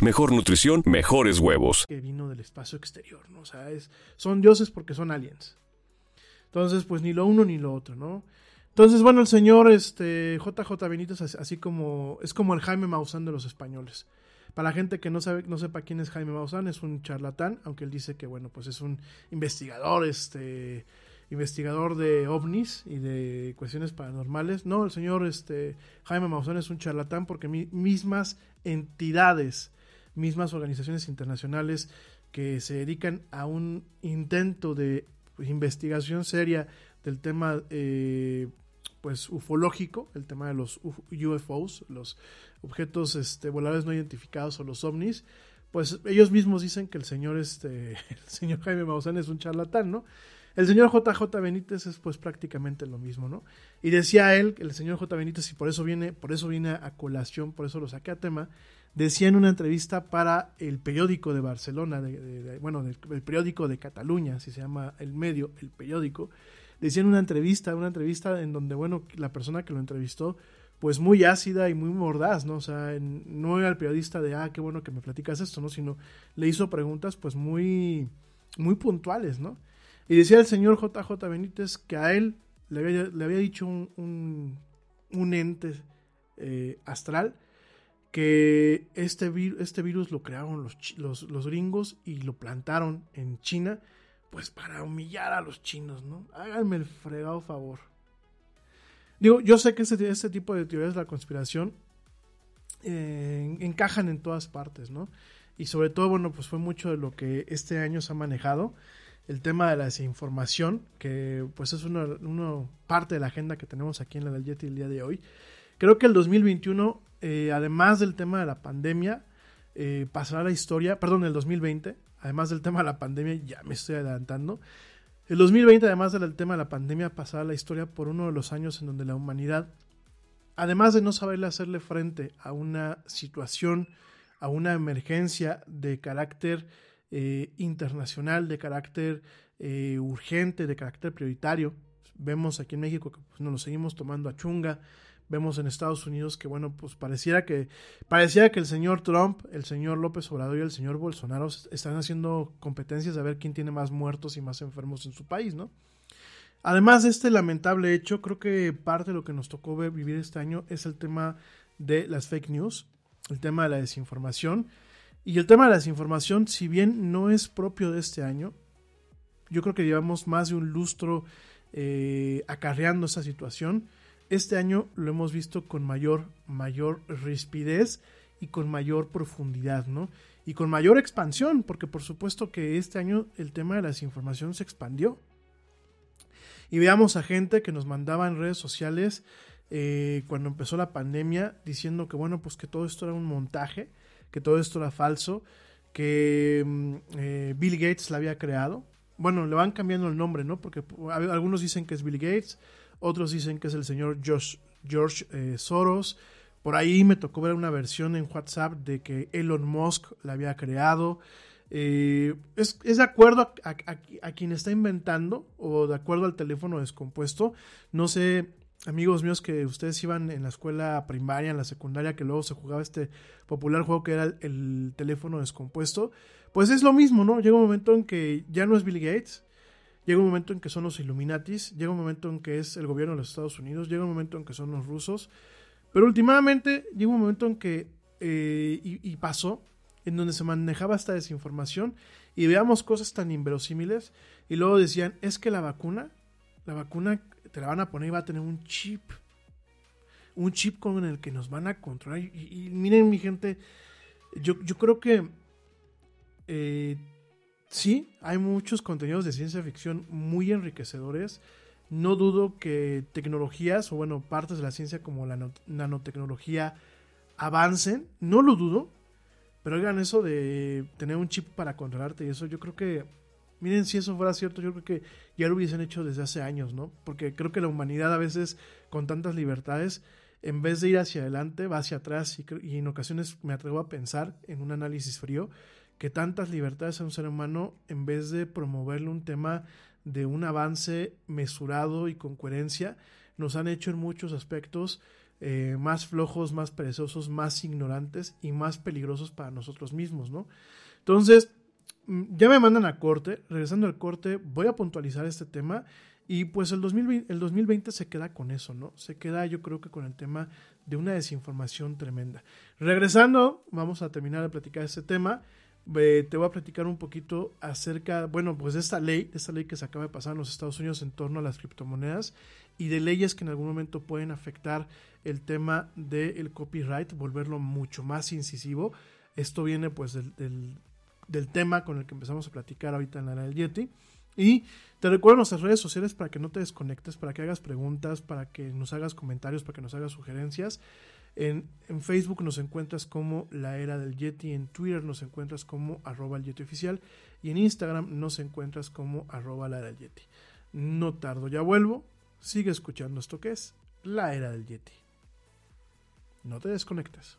mejor nutrición, mejores huevos. Que vino del espacio exterior, ¿no? O sea, son dioses porque son aliens. Entonces, pues ni lo uno ni lo otro, ¿no? Entonces, bueno, el señor este, JJ Benítez, así como es como el Jaime Maussan de los españoles. Para la gente que no sabe, no sepa quién es Jaime Maussan, es un charlatán, aunque él dice que bueno, pues es un investigador, este, investigador de ovnis y de cuestiones paranormales. No, el señor este, Jaime Maussan es un charlatán porque mi, mismas entidades mismas organizaciones internacionales que se dedican a un intento de investigación seria del tema eh, pues ufológico, el tema de los UFOs, los objetos este, voladores no identificados o los ovnis, pues ellos mismos dicen que el señor este el señor Jaime Maussan es un charlatán, ¿no? El señor JJ Benítez es pues prácticamente lo mismo, ¿no? Y decía él, el señor J Benítez, y por eso viene, por eso viene a colación, por eso lo saqué a tema, decía en una entrevista para el periódico de Barcelona, de, de, bueno, del, el periódico de Cataluña, así se llama el medio, el periódico, decía en una entrevista, una entrevista en donde, bueno, la persona que lo entrevistó, pues muy ácida y muy mordaz, ¿no? O sea, en, no era el periodista de, ah, qué bueno que me platicas esto, ¿no? Sino le hizo preguntas, pues muy, muy puntuales, ¿no? Y decía el señor JJ Benítez que a él le había, le había dicho un, un, un ente eh, astral, que este, este virus lo crearon los, los, los, gringos y lo plantaron en China, pues para humillar a los chinos, ¿no? Háganme el fregado favor. Digo, yo sé que este, tipo de teorías de la conspiración eh, encajan en todas partes, ¿no? Y sobre todo, bueno, pues fue mucho de lo que este año se ha manejado. El tema de la desinformación, que pues es una, parte de la agenda que tenemos aquí en la del el día de hoy. Creo que el 2021 eh, además del tema de la pandemia, eh, pasará la historia, perdón, el 2020, además del tema de la pandemia, ya me estoy adelantando, El 2020, además del tema de la pandemia, pasaba la historia por uno de los años en donde la humanidad, además de no saberle hacerle frente a una situación, a una emergencia de carácter eh, internacional, de carácter eh, urgente, de carácter prioritario, vemos aquí en México que pues, nos lo seguimos tomando a chunga, vemos en Estados Unidos que bueno, pues pareciera que pareciera que el señor Trump, el señor López Obrador y el señor Bolsonaro están haciendo competencias de ver quién tiene más muertos y más enfermos en su país, ¿no? Además de este lamentable hecho, creo que parte de lo que nos tocó vivir este año es el tema de las fake news, el tema de la desinformación. Y el tema de la desinformación, si bien no es propio de este año, yo creo que llevamos más de un lustro eh, acarreando esa situación este año lo hemos visto con mayor, mayor rispidez y con mayor profundidad, ¿no? Y con mayor expansión, porque por supuesto que este año el tema de la desinformación se expandió. Y veamos a gente que nos mandaba en redes sociales eh, cuando empezó la pandemia diciendo que bueno, pues que todo esto era un montaje, que todo esto era falso, que mm, eh, Bill Gates la había creado. Bueno, le van cambiando el nombre, ¿no? Porque algunos dicen que es Bill Gates, otros dicen que es el señor George eh, Soros. Por ahí me tocó ver una versión en WhatsApp de que Elon Musk la había creado. Eh, es, de acuerdo a, quien está inventando o de acuerdo al teléfono descompuesto. No sé, amigos míos, que ustedes iban en la escuela primaria, en la secundaria, que luego se jugaba este popular juego que era el, el teléfono descompuesto. Pues es lo mismo, ¿no? Llega un momento en que ya no es Bill Gates, Llega un momento en que son los Illuminatis, llega un momento en que es el gobierno de los Estados Unidos, llega un momento en que son los rusos, pero últimamente llega un momento en que, eh, y, pasó, en donde se manejaba esta desinformación y veamos cosas tan inverosímiles y luego decían, es que la vacuna, la vacuna te la van a poner y va a tener un chip, un chip con el que nos van a controlar. Y, miren mi gente, yo, yo creo que... Eh, sí, hay muchos contenidos de ciencia ficción muy enriquecedores. No dudo que tecnologías, o bueno, partes de la ciencia como la nanotecnología avancen, no lo dudo, pero oigan, eso de tener un chip para controlarte y eso, yo creo que, miren, si eso fuera cierto, yo creo que ya lo hubiesen hecho desde hace años, ¿no? Porque creo que la humanidad a veces, con tantas libertades, en vez de ir hacia adelante, va hacia atrás y, y en ocasiones me atrevo a pensar en un análisis frío que tantas libertades a un ser humano en vez de promoverle un tema de un avance mesurado y con coherencia, nos han hecho en muchos aspectos eh, más flojos, más perezosos, más ignorantes y más peligrosos para nosotros mismos, ¿no? Entonces, mm, ya me mandan a corte, regresando al corte, voy a puntualizar este tema y pues el 2020, el 2020 se queda con eso, ¿no? Se queda yo creo que con el tema de una desinformación tremenda. Regresando, vamos a terminar de platicar este tema te voy a platicar un poquito acerca, bueno, pues de esta ley, de esta ley que se acaba de pasar en los Estados Unidos en torno a las criptomonedas y de leyes que en algún momento pueden afectar el tema del copyright, volverlo mucho más incisivo. Esto viene pues del, del, tema con el que empezamos a platicar ahorita en la era del Yeti. Y te recuerdo nuestras redes sociales para que no te desconectes, para que hagas preguntas, para que nos hagas comentarios, para que nos hagas sugerencias. En, Facebook nos encuentras como La Era del Yeti, en Twitter nos encuentras como arroba el Yeti oficial y en Instagram nos encuentras como arroba la era del Yeti. No tardo, ya vuelvo. Sigue escuchando esto que es La Era del Yeti. No te desconectes.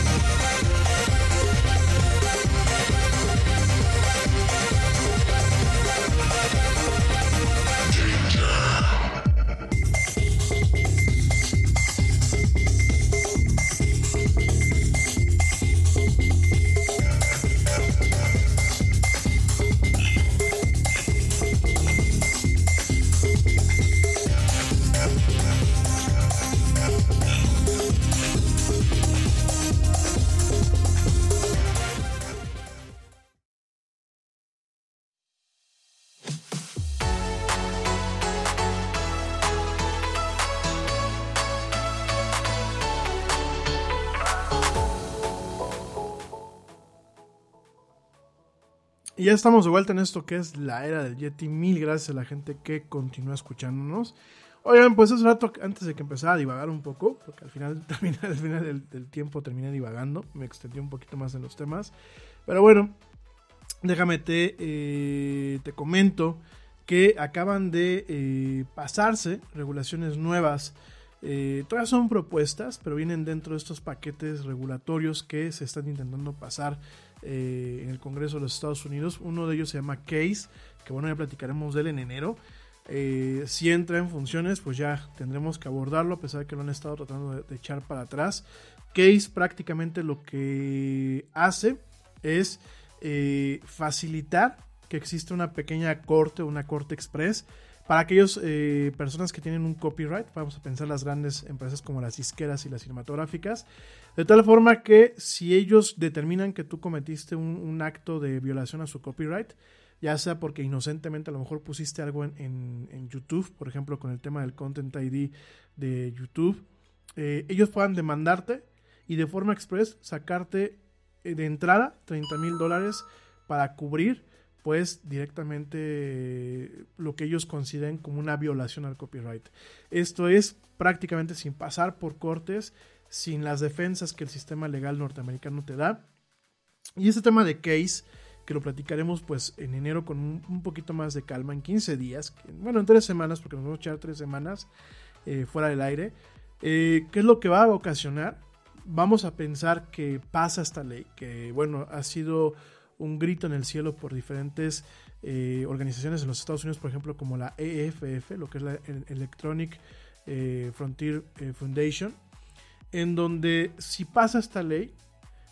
Estamos de vuelta en esto que es la era del Yeti. Mil gracias a la gente que continúa escuchándonos. Oigan, pues hace rato, antes de que empezara a divagar un poco, porque al final, termina, al final del, del tiempo terminé divagando, me extendí un poquito más en los temas. Pero bueno, déjame te, eh, te comento que acaban de eh, pasarse regulaciones nuevas. Eh, todas son propuestas, pero vienen dentro de estos paquetes regulatorios que se están intentando pasar eh, en el Congreso de los Estados Unidos. Uno de ellos se llama Case, que bueno, ya platicaremos de él en enero. Eh, si entra en funciones, pues ya tendremos que abordarlo, a pesar de que lo han estado tratando de, echar para atrás. Case prácticamente lo que hace es eh, facilitar que exista una pequeña corte, una corte express para aquellas eh, personas que tienen un copyright, vamos a pensar las grandes empresas como las disqueras y las cinematográficas, de tal forma que si ellos determinan que tú cometiste un, acto de violación a su copyright, ya sea porque inocentemente a lo mejor pusiste algo en YouTube, por ejemplo con el tema del Content ID de YouTube, eh, ellos puedan demandarte y de forma express sacarte eh, de entrada 30 mil dólares para cubrir pues directamente lo que ellos consideren como una violación al copyright. Esto es prácticamente sin pasar por cortes, sin las defensas que el sistema legal norteamericano te da. Y este tema de case, que lo platicaremos pues en enero con un, poquito más de calma, en 15 días, bueno, en 3 semanas, porque nos vamos a echar 3 semanas eh, fuera del aire. Eh, ¿Qué es lo que va a ocasionar? Vamos a pensar que pasa esta ley, que bueno, ha sido un grito en el cielo por diferentes eh, organizaciones en los Estados Unidos, por ejemplo, como la EFF, lo que es la Electronic eh, Frontier eh, Foundation, en donde si pasa esta ley,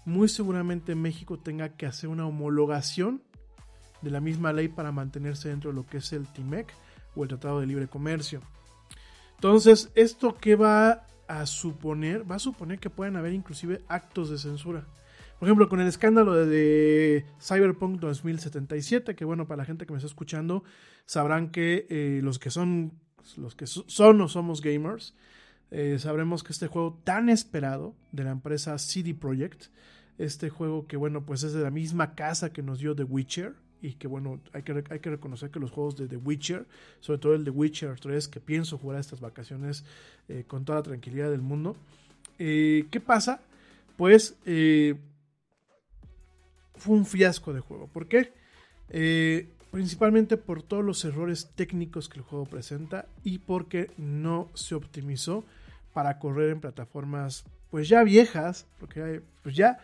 muy seguramente México tenga que hacer una homologación de la misma ley para mantenerse dentro de lo que es el TIMEC o el Tratado de Libre Comercio. Entonces, ¿esto qué va a suponer? Va a suponer que pueden haber inclusive actos de censura. Por ejemplo, con el escándalo de, Cyberpunk 2077, que bueno, para la gente que me está escuchando, sabrán que eh, los que son, los que son o somos gamers, eh, sabremos que este juego tan esperado de la empresa CD Projekt, este juego que bueno, pues es de la misma casa que nos dio The Witcher, y que bueno, hay que, hay que reconocer que los juegos de The Witcher, sobre todo el The Witcher 3, que pienso jugar a estas vacaciones eh, con toda la tranquilidad del mundo. ¿Qué pasa? Pues fue un fiasco de juego. ¿Por qué? Eh, principalmente por todos los errores técnicos que el juego presenta y porque no se optimizó para correr en plataformas pues ya viejas, porque pues ya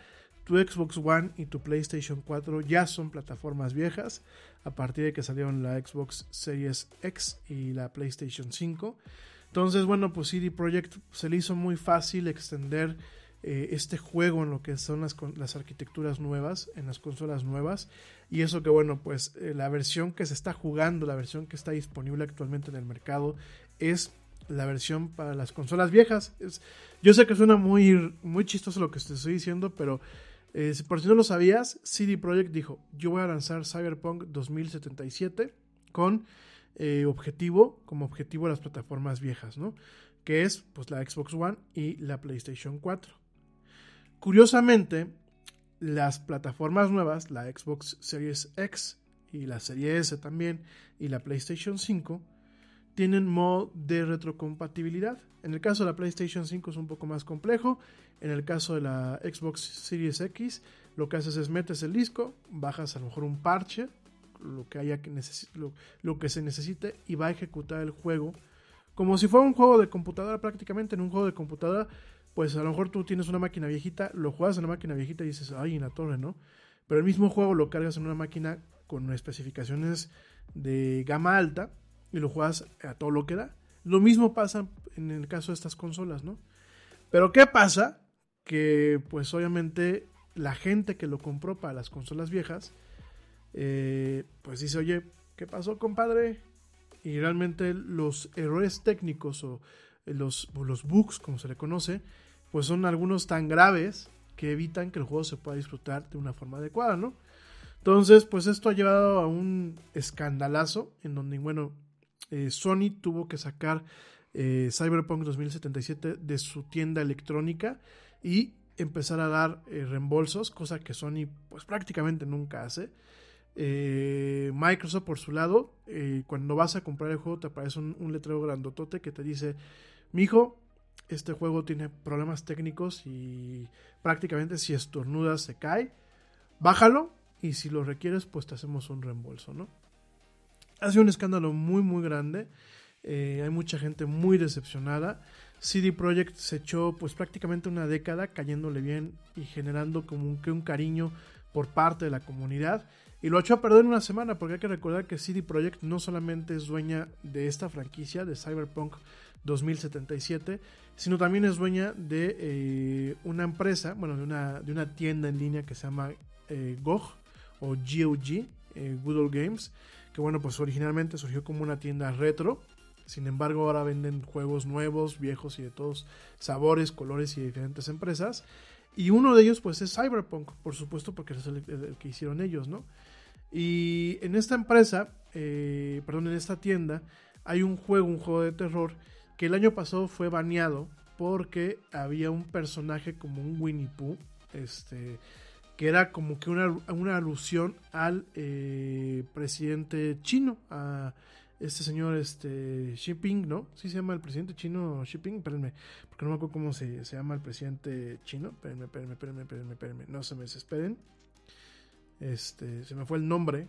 tu Xbox One y tu PlayStation 4 ya son plataformas viejas a partir de que salieron la Xbox Series X y la PlayStation 5. Entonces, bueno, pues CD Projekt se le hizo muy fácil extender eh, este juego en lo que son las, las, arquitecturas nuevas, en las consolas nuevas. Y eso que bueno, pues eh, la versión que se está jugando, la versión que está disponible actualmente en el mercado es la versión para las consolas viejas. Es, yo sé que suena muy, muy chistoso lo que te estoy diciendo, pero eh, por si no lo sabías, CD Projekt dijo, yo voy a lanzar Cyberpunk 2077 con eh, objetivo, como objetivo las plataformas viejas, ¿no? Que es pues la Xbox One y la PlayStation 4. Curiosamente, las plataformas nuevas, la Xbox Series X y la Serie S también, y la PlayStation 5, tienen modo de retrocompatibilidad. En el caso de la PlayStation 5 es un poco más complejo. En el caso de la Xbox Series X, lo que haces es metes el disco, bajas a lo mejor un parche, lo que, haya que lo, lo que se necesite, y va a ejecutar el juego como si fuera un juego de computadora prácticamente. En un juego de computadora, pues a lo mejor tú tienes una máquina viejita, lo juegas en una máquina viejita y dices, ay, en la torre, ¿no? Pero el mismo juego lo cargas en una máquina con especificaciones de gama alta y lo juegas a todo lo que da. Lo mismo pasa en el caso de estas consolas, ¿no? Pero ¿qué pasa? Que pues obviamente la gente que lo compró para las consolas viejas, eh, pues dice, oye, ¿qué pasó, compadre? Y realmente los errores técnicos o los, o los bugs, como se le conoce, pues son algunos tan graves que evitan que el juego se pueda disfrutar de una forma adecuada, ¿no? Entonces, pues esto ha llevado a un escandalazo en donde, bueno, eh, Sony tuvo que sacar eh, Cyberpunk 2077 de su tienda electrónica y empezar a dar eh, reembolsos, cosa que Sony pues prácticamente nunca hace. Microsoft por su lado, cuando vas a comprar el juego te aparece un, un letrero grandotote que te dice, mijo, este juego tiene problemas técnicos y prácticamente si estornudas se cae, bájalo y si lo requieres pues te hacemos un reembolso, ¿no? Ha sido un escándalo muy muy grande, eh, hay mucha gente muy decepcionada. CD Projekt se echó pues prácticamente una década cayéndole bien y generando como un, que un cariño por parte de la comunidad y lo echó a perder en una semana porque hay que recordar que CD Projekt no solamente es dueña de esta franquicia de Cyberpunk 2077, sino también es dueña de eh, una empresa, bueno, de una, de una tienda en línea que se llama eh, GOG o GOG, eh, Games, que bueno, pues originalmente surgió como una tienda retro, sin embargo ahora venden juegos nuevos, viejos y de todos sabores, colores y diferentes empresas. Y uno de ellos pues es Cyberpunk, por supuesto, porque es el, el que hicieron ellos, ¿no? Y en esta empresa, eh, perdón, en esta tienda, hay un juego, un juego de terror, que el año pasado fue baneado porque había un personaje como un Winnie Pooh, este, que era como que una, una alusión al eh, presidente chino, a este señor este, Xi Jinping, ¿no? Sí se llama el presidente chino Xi Jinping, espérenme, porque no me acuerdo cómo se, se llama el presidente chino, espérenme, espérenme, espérenme, espérenme, espérenme, no se me desesperen. Este, se me fue el nombre.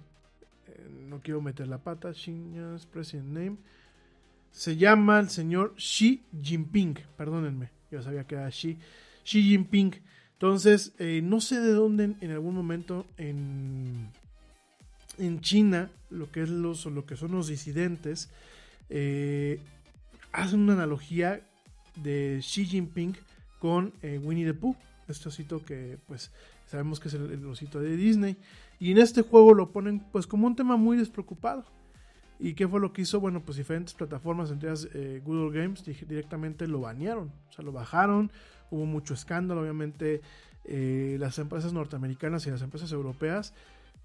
Eh, no quiero meter la pata. Xinjiang's President Name. Se llama el señor Xi Jinping. Perdónenme. Yo sabía que era Xi. Xi Jinping. Entonces, eh, no sé de dónde en algún momento en, en China, lo que, es los, lo que son los disidentes, eh, hacen una analogía de Xi Jinping con Winnie the Pooh. Este osito que pues sabemos que es el, el, osito de Disney. Y en este juego lo ponen pues como un tema muy despreocupado. ¿Y qué fue lo que hizo? Bueno, pues diferentes plataformas, entre ellas eh, Google Games, directamente lo banearon. O sea, lo bajaron, hubo mucho escándalo, obviamente eh, las empresas norteamericanas y las empresas europeas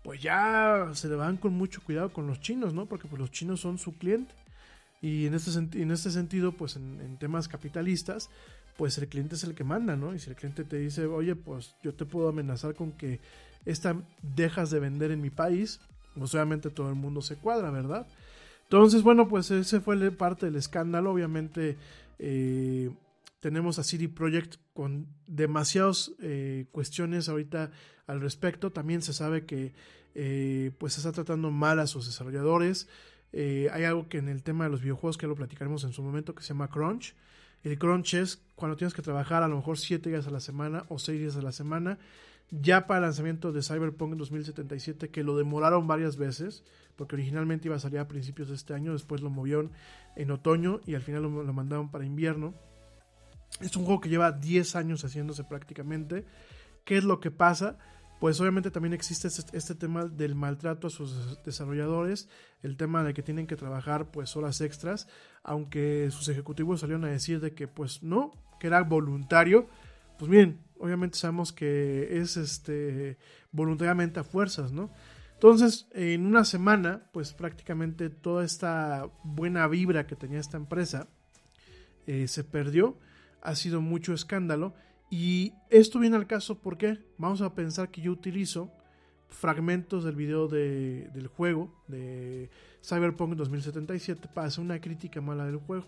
pues ya se le van con mucho cuidado con los chinos, ¿no? Porque pues los chinos son su cliente. Y en este, en este sentido, pues en, en temas capitalistas, pues el cliente es el que manda, ¿no? Y si el cliente te dice, oye, pues yo te puedo amenazar con que esta dejas de vender en mi país, pues obviamente todo el mundo se cuadra, ¿verdad? Entonces, bueno, pues ese fue parte del escándalo. Obviamente eh, tenemos a CD Projekt con demasiadas eh, cuestiones ahorita al respecto. También se sabe que eh, pues está tratando mal a sus desarrolladores. Eh, hay algo que en el tema de los videojuegos que lo platicaremos en su momento que se llama crunch. El crunch es cuando tienes que trabajar a lo mejor 7 días a la semana o 6 días a la semana. Ya para el lanzamiento de Cyberpunk 2077, que lo demoraron varias veces, porque originalmente iba a salir a principios de este año, después lo movieron en otoño y al final lo, mandaron para invierno. Es un juego que lleva 10 años haciéndose prácticamente. ¿Qué es lo que pasa? Pues obviamente también existe este, este, tema del maltrato a sus desarrolladores, el tema de que tienen que trabajar pues horas extras, aunque sus ejecutivos salieron a decir de que pues no, que era voluntario. Pues bien, obviamente sabemos que es este voluntariamente a fuerzas, ¿no? Entonces, en una semana, pues prácticamente toda esta buena vibra que tenía esta empresa eh, se perdió ha sido mucho escándalo. Y esto viene al caso porque vamos a pensar que yo utilizo fragmentos del video de, del juego de Cyberpunk 2077 para hacer una crítica mala del juego.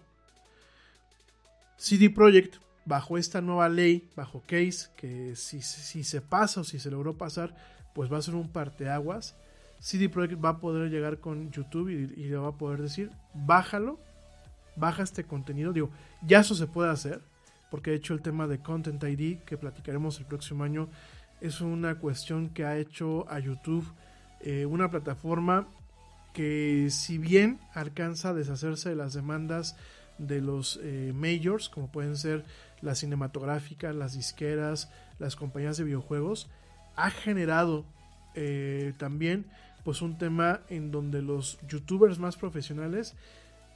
CD Projekt, bajo esta nueva ley, bajo case, que si, si se pasa o si se logró pasar, pues va a ser un parteaguas. CD Projekt va a poder llegar con YouTube y, le va a poder decir, bájalo baja este contenido. Digo, ya eso se puede hacer, porque de hecho el tema de Content ID, que platicaremos el próximo año, es una cuestión que ha hecho a YouTube eh, una plataforma que si bien alcanza a deshacerse de las demandas de los eh, majors, como pueden ser las cinematográficas, las disqueras, las compañías de videojuegos, ha generado eh, también pues un tema en donde los youtubers más profesionales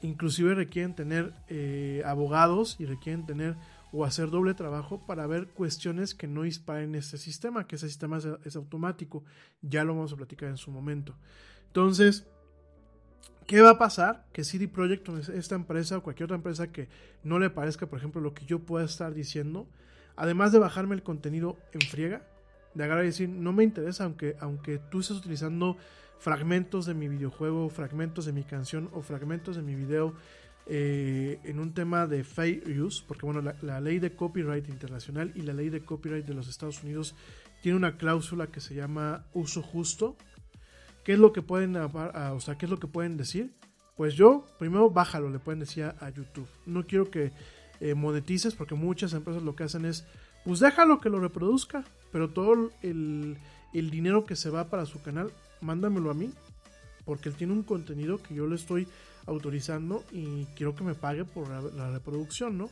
inclusive requieren tener eh, abogados y requieren tener o hacer doble trabajo para ver cuestiones que no disparen este sistema, que ese sistema es, es automático. Ya lo vamos a platicar en su momento. Entonces, ¿Qué va a pasar? Que CD Projekt, esta empresa o cualquier otra empresa que no le parezca, por ejemplo, lo que yo pueda estar diciendo, además de bajarme el contenido en friega, de agarrar y decir, no me interesa, aunque, aunque tú estés utilizando fragmentos de mi videojuego, fragmentos de mi canción o fragmentos de mi video eh, en un tema de fair use, porque bueno, la, la, ley de copyright internacional y la ley de copyright de los Estados Unidos tiene una cláusula que se llama uso justo, ¿Qué es lo que pueden, o sea, qué es lo que pueden decir? Pues yo, primero bájalo, le pueden decir a, YouTube. No quiero que eh, monetices porque muchas empresas lo que hacen es, pues déjalo que lo reproduzca, pero todo el, el dinero que se va para su canal, mándamelo a mí, porque él tiene un contenido que yo le estoy autorizando y quiero que me pague por la, la reproducción, ¿no?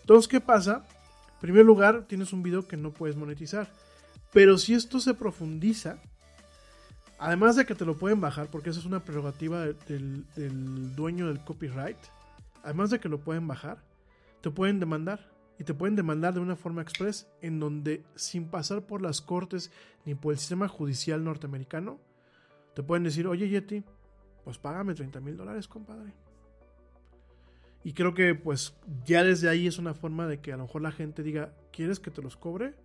Entonces, ¿qué pasa? En primer lugar, tienes un video que no puedes monetizar, pero si esto se profundiza, Además de que te lo pueden bajar, porque esa es una prerrogativa del, dueño del copyright. Además de que lo pueden bajar, te pueden demandar. Y te pueden demandar de una forma express, en donde sin pasar por las cortes ni por el sistema judicial norteamericano, te pueden decir, oye Yeti, pues págame 30 mil dólares, compadre. Y creo que pues ya desde ahí es una forma de que a lo mejor la gente diga, ¿quieres que te los cobre?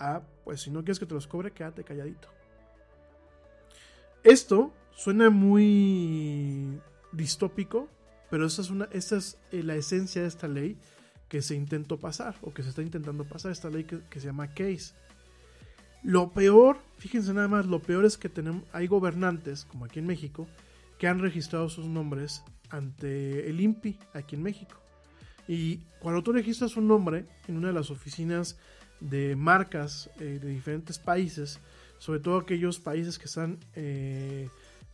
Ah, pues si no quieres que te los cobre, quédate calladito. Esto suena muy distópico, pero esa es, eh, la esencia de esta ley que se intentó pasar, o que se está intentando pasar, esta ley que, que se llama Case. Lo peor, fíjense nada más, lo peor es que tenemos, hay gobernantes, como aquí en México, que han registrado sus nombres ante el INPI, aquí en México. Y cuando tú registras un nombre en una de las oficinas de marcas eh, de diferentes países, sobre todo aquellos países que están, eh,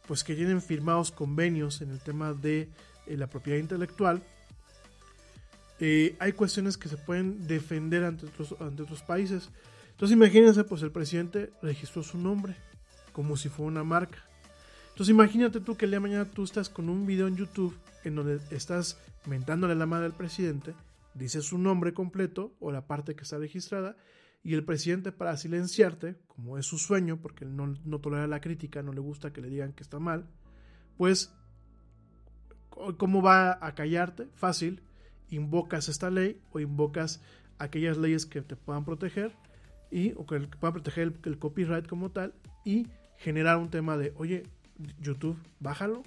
pues que tienen firmados convenios en el tema de eh, la propiedad intelectual, eh, hay cuestiones que se pueden defender ante otros, ante otros países. Entonces imagínense, pues el presidente registró su nombre como si fuera una marca. Entonces imagínate tú que el día de mañana tú estás con un video en YouTube en donde estás mentándole la madre al presidente, dices su nombre completo o la parte que está registrada y el presidente para silenciarte, como es su sueño, porque no, tolera la crítica, no le gusta que le digan que está mal, pues, ¿cómo va a callarte? Fácil, invocas esta ley o invocas aquellas leyes que te puedan proteger y, o que puedan proteger el, el copyright como tal y generar un tema de, oye, YouTube, bájalo,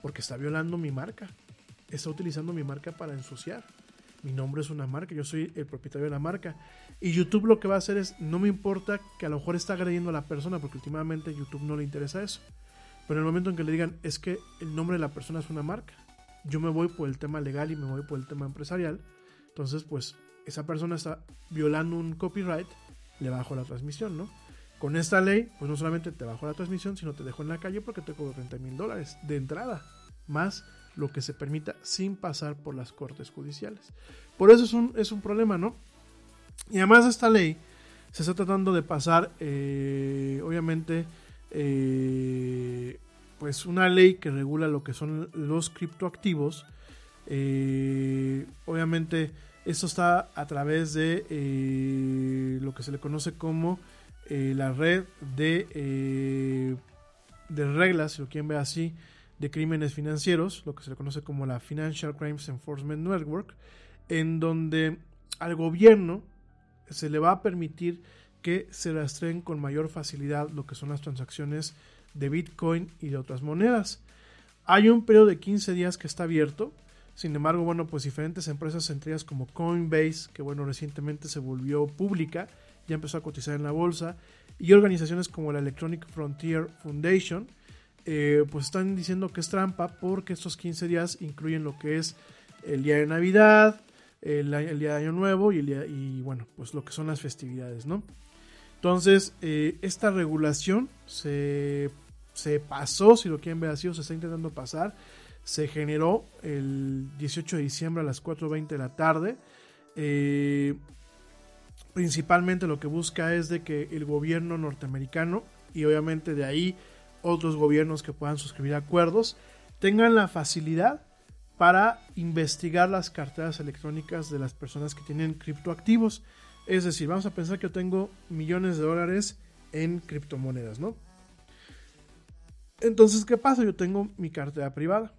porque está violando mi marca, está utilizando mi marca para ensuciar. Mi nombre es una marca, yo soy el propietario de la marca. Y YouTube lo que va a hacer es, no me importa que a lo mejor está agrediendo a la persona, porque últimamente YouTube no le interesa eso. Pero en el momento en que le digan, es que el nombre de la persona es una marca, yo me voy por el tema legal y me voy por el tema empresarial. Entonces, pues, esa persona está violando un copyright, le bajo la transmisión, ¿no? Con esta ley, pues no solamente te bajo la transmisión, sino te dejo en la calle porque te cobro 30 mil dólares de entrada, más lo que se permita sin pasar por las cortes judiciales. Por eso es un, es un problema, ¿no? Y además de esta ley, se está tratando de pasar, eh, obviamente, eh, pues una ley que regula lo que son los criptoactivos. Eh, obviamente, esto está a través de lo que se le conoce como la red de, de reglas, si lo quieren ver así, de crímenes financieros, lo que se le conoce como la Financial Crimes Enforcement Network, en donde al gobierno se le va a permitir que se rastreen con mayor facilidad lo que son las transacciones de Bitcoin y de otras monedas. Hay un periodo de 15 días que está abierto. Sin embargo, bueno, pues diferentes empresas, entre ellas como Coinbase, que bueno, recientemente se volvió pública, ya empezó a cotizar en la bolsa, y organizaciones como la Electronic Frontier Foundation, eh, pues están diciendo que es trampa porque estos 15 días incluyen lo que es el día de Navidad, el, día de Año Nuevo y, bueno, pues lo que son las festividades, ¿no? Entonces, eh, esta regulación se, se pasó, si lo quieren ver así, o se está intentando pasar, se generó el 18 de diciembre a las 4.20 de la tarde. Eh, principalmente lo que busca es de que el gobierno norteamericano y obviamente de ahí otros gobiernos que puedan suscribir acuerdos tengan la facilidad para investigar las carteras electrónicas de las personas que tienen criptoactivos. Es decir, vamos a pensar que yo tengo millones de dólares en criptomonedas, ¿no? Entonces, ¿qué pasa? Yo tengo mi cartera privada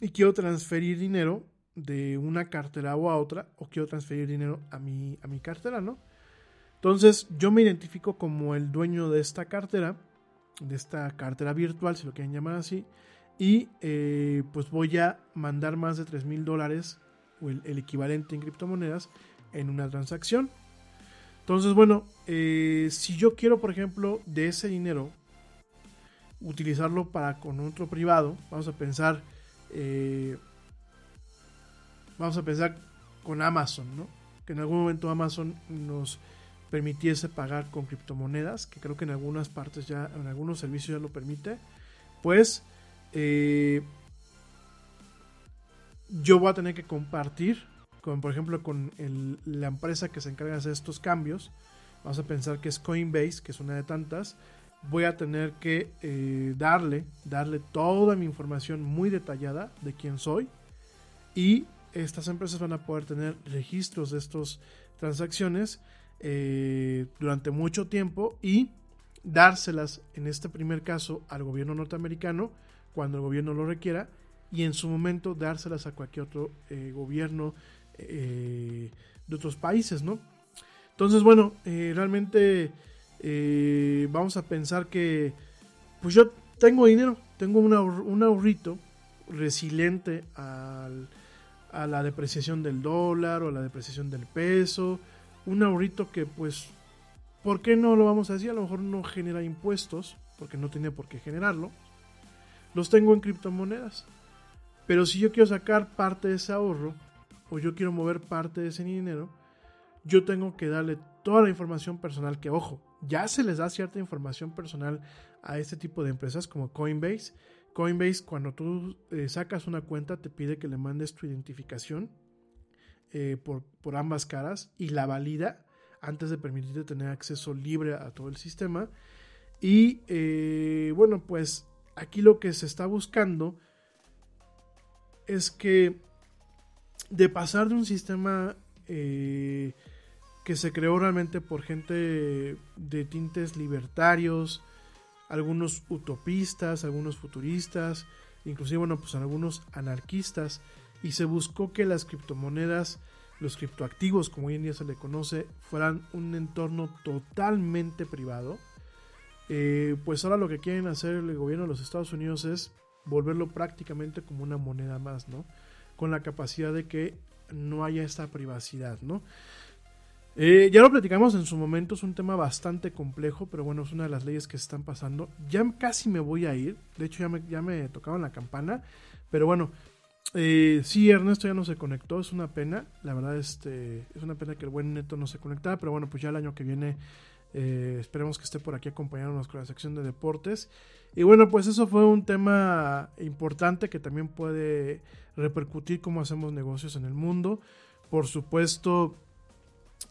y quiero transferir dinero de una cartera o a otra, o quiero transferir dinero a mi, a mi cartera, ¿no? Entonces, yo me identifico como el dueño de esta cartera, de esta cartera virtual, si lo quieren llamar así, y eh, pues voy a mandar más de 3 mil dólares, o el, equivalente en criptomonedas, en una transacción. Entonces, bueno, eh, si yo quiero, por ejemplo, de ese dinero, utilizarlo para con otro privado, vamos a pensar, eh, vamos a pensar con Amazon, ¿no? Que en algún momento Amazon nos permitiese pagar con criptomonedas, que creo que en algunas partes ya, en algunos servicios ya lo permite, pues eh, yo voy a tener que compartir, con, por ejemplo, con la empresa que se encarga de hacer estos cambios, vamos a pensar que es Coinbase, que es una de tantas, voy a tener que eh, darle, darle toda mi información muy detallada de quién soy. Y estas empresas van a poder tener registros de estas transacciones eh, durante mucho tiempo y dárselas en este primer caso al gobierno norteamericano cuando el gobierno lo requiera y en su momento dárselas a cualquier otro eh, gobierno eh, de otros países, ¿no? Entonces, bueno, eh, realmente eh, vamos a pensar que pues yo tengo dinero, tengo un, un ahorrito resiliente al- a la depreciación del dólar o a la depreciación del peso, un ahorrito que pues, ¿por qué no lo vamos a decir? A lo mejor no genera impuestos, porque no tiene por qué generarlo. Los tengo en criptomonedas. Pero si yo quiero sacar parte de ese ahorro, o yo quiero mover parte de ese dinero, yo tengo que darle toda la información personal que, ojo, ya se les da cierta información personal a este tipo de empresas como Coinbase. Coinbase, cuando tú eh, sacas una cuenta, te pide que le mandes tu identificación eh, por, por ambas caras y la valida antes de permitirte tener acceso libre a todo el sistema. Y eh, bueno, pues aquí lo que se está buscando es que de pasar de un sistema eh, que se creó realmente por gente de tintes libertarios, algunos utopistas, algunos futuristas, inclusive bueno, pues algunos anarquistas, y se buscó que las criptomonedas, los criptoactivos, como hoy en día se le conoce, fueran un entorno totalmente privado. Eh, pues ahora lo que quieren hacer el gobierno de los Estados Unidos es volverlo prácticamente como una moneda más, ¿no? Con la capacidad de que no haya esta privacidad, ¿no? Eh, ya lo platicamos en su momento, es un tema bastante complejo, pero bueno, es una de las leyes que se están pasando. Ya casi me voy a ir, de hecho ya me, ya me tocaban la campana, pero bueno, eh, sí, Ernesto ya no se conectó, es una pena, la verdad este, es una pena que el buen Neto no se conectara, pero bueno, pues ya el año que viene eh, esperemos que esté por aquí acompañándonos con la sección de deportes. Y bueno, pues eso fue un tema importante que también puede repercutir cómo hacemos negocios en el mundo. Por supuesto,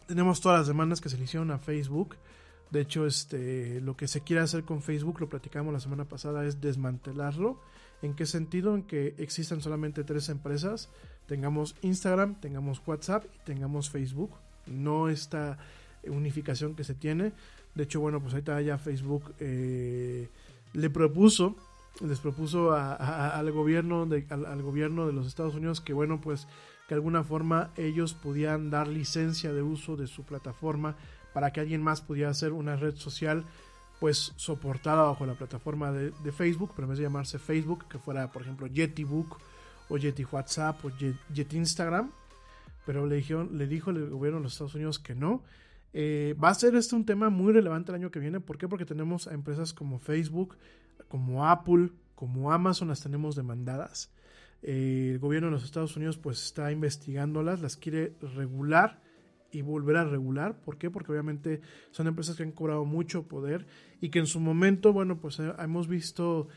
tenemos todas las demandas que se le hicieron a Facebook. De hecho, este, lo que se quiere hacer con Facebook, lo platicamos la semana pasada, es desmantelarlo. ¿En qué sentido? En que existan solamente tres empresas. Tengamos Instagram, tengamos WhatsApp y tengamos Facebook. No esta unificación que se tiene. De hecho, bueno, pues ahorita ya Facebook eh, le propuso, les propuso a- al gobierno de, al, gobierno de los Estados Unidos que bueno, pues de alguna forma ellos pudieran dar licencia de uso de su plataforma para que alguien más pudiera hacer una red social pues soportada bajo la plataforma de, Facebook, pero en vez de llamarse Facebook, que fuera por ejemplo Yetibook o Yeti WhatsApp o Yet, Yeti Instagram, pero le, dijeron, le dijo el gobierno de los Estados Unidos que no. Eh, va a ser este un tema muy relevante el año que viene. ¿Por qué? Porque tenemos a empresas como Facebook, como Apple, como Amazon las tenemos demandadas. Eh, el gobierno de los Estados Unidos pues está investigándolas, las quiere regular y volver a regular. ¿Por qué? Porque obviamente son empresas que han cobrado mucho poder y que en su momento, bueno, pues eh, hemos visto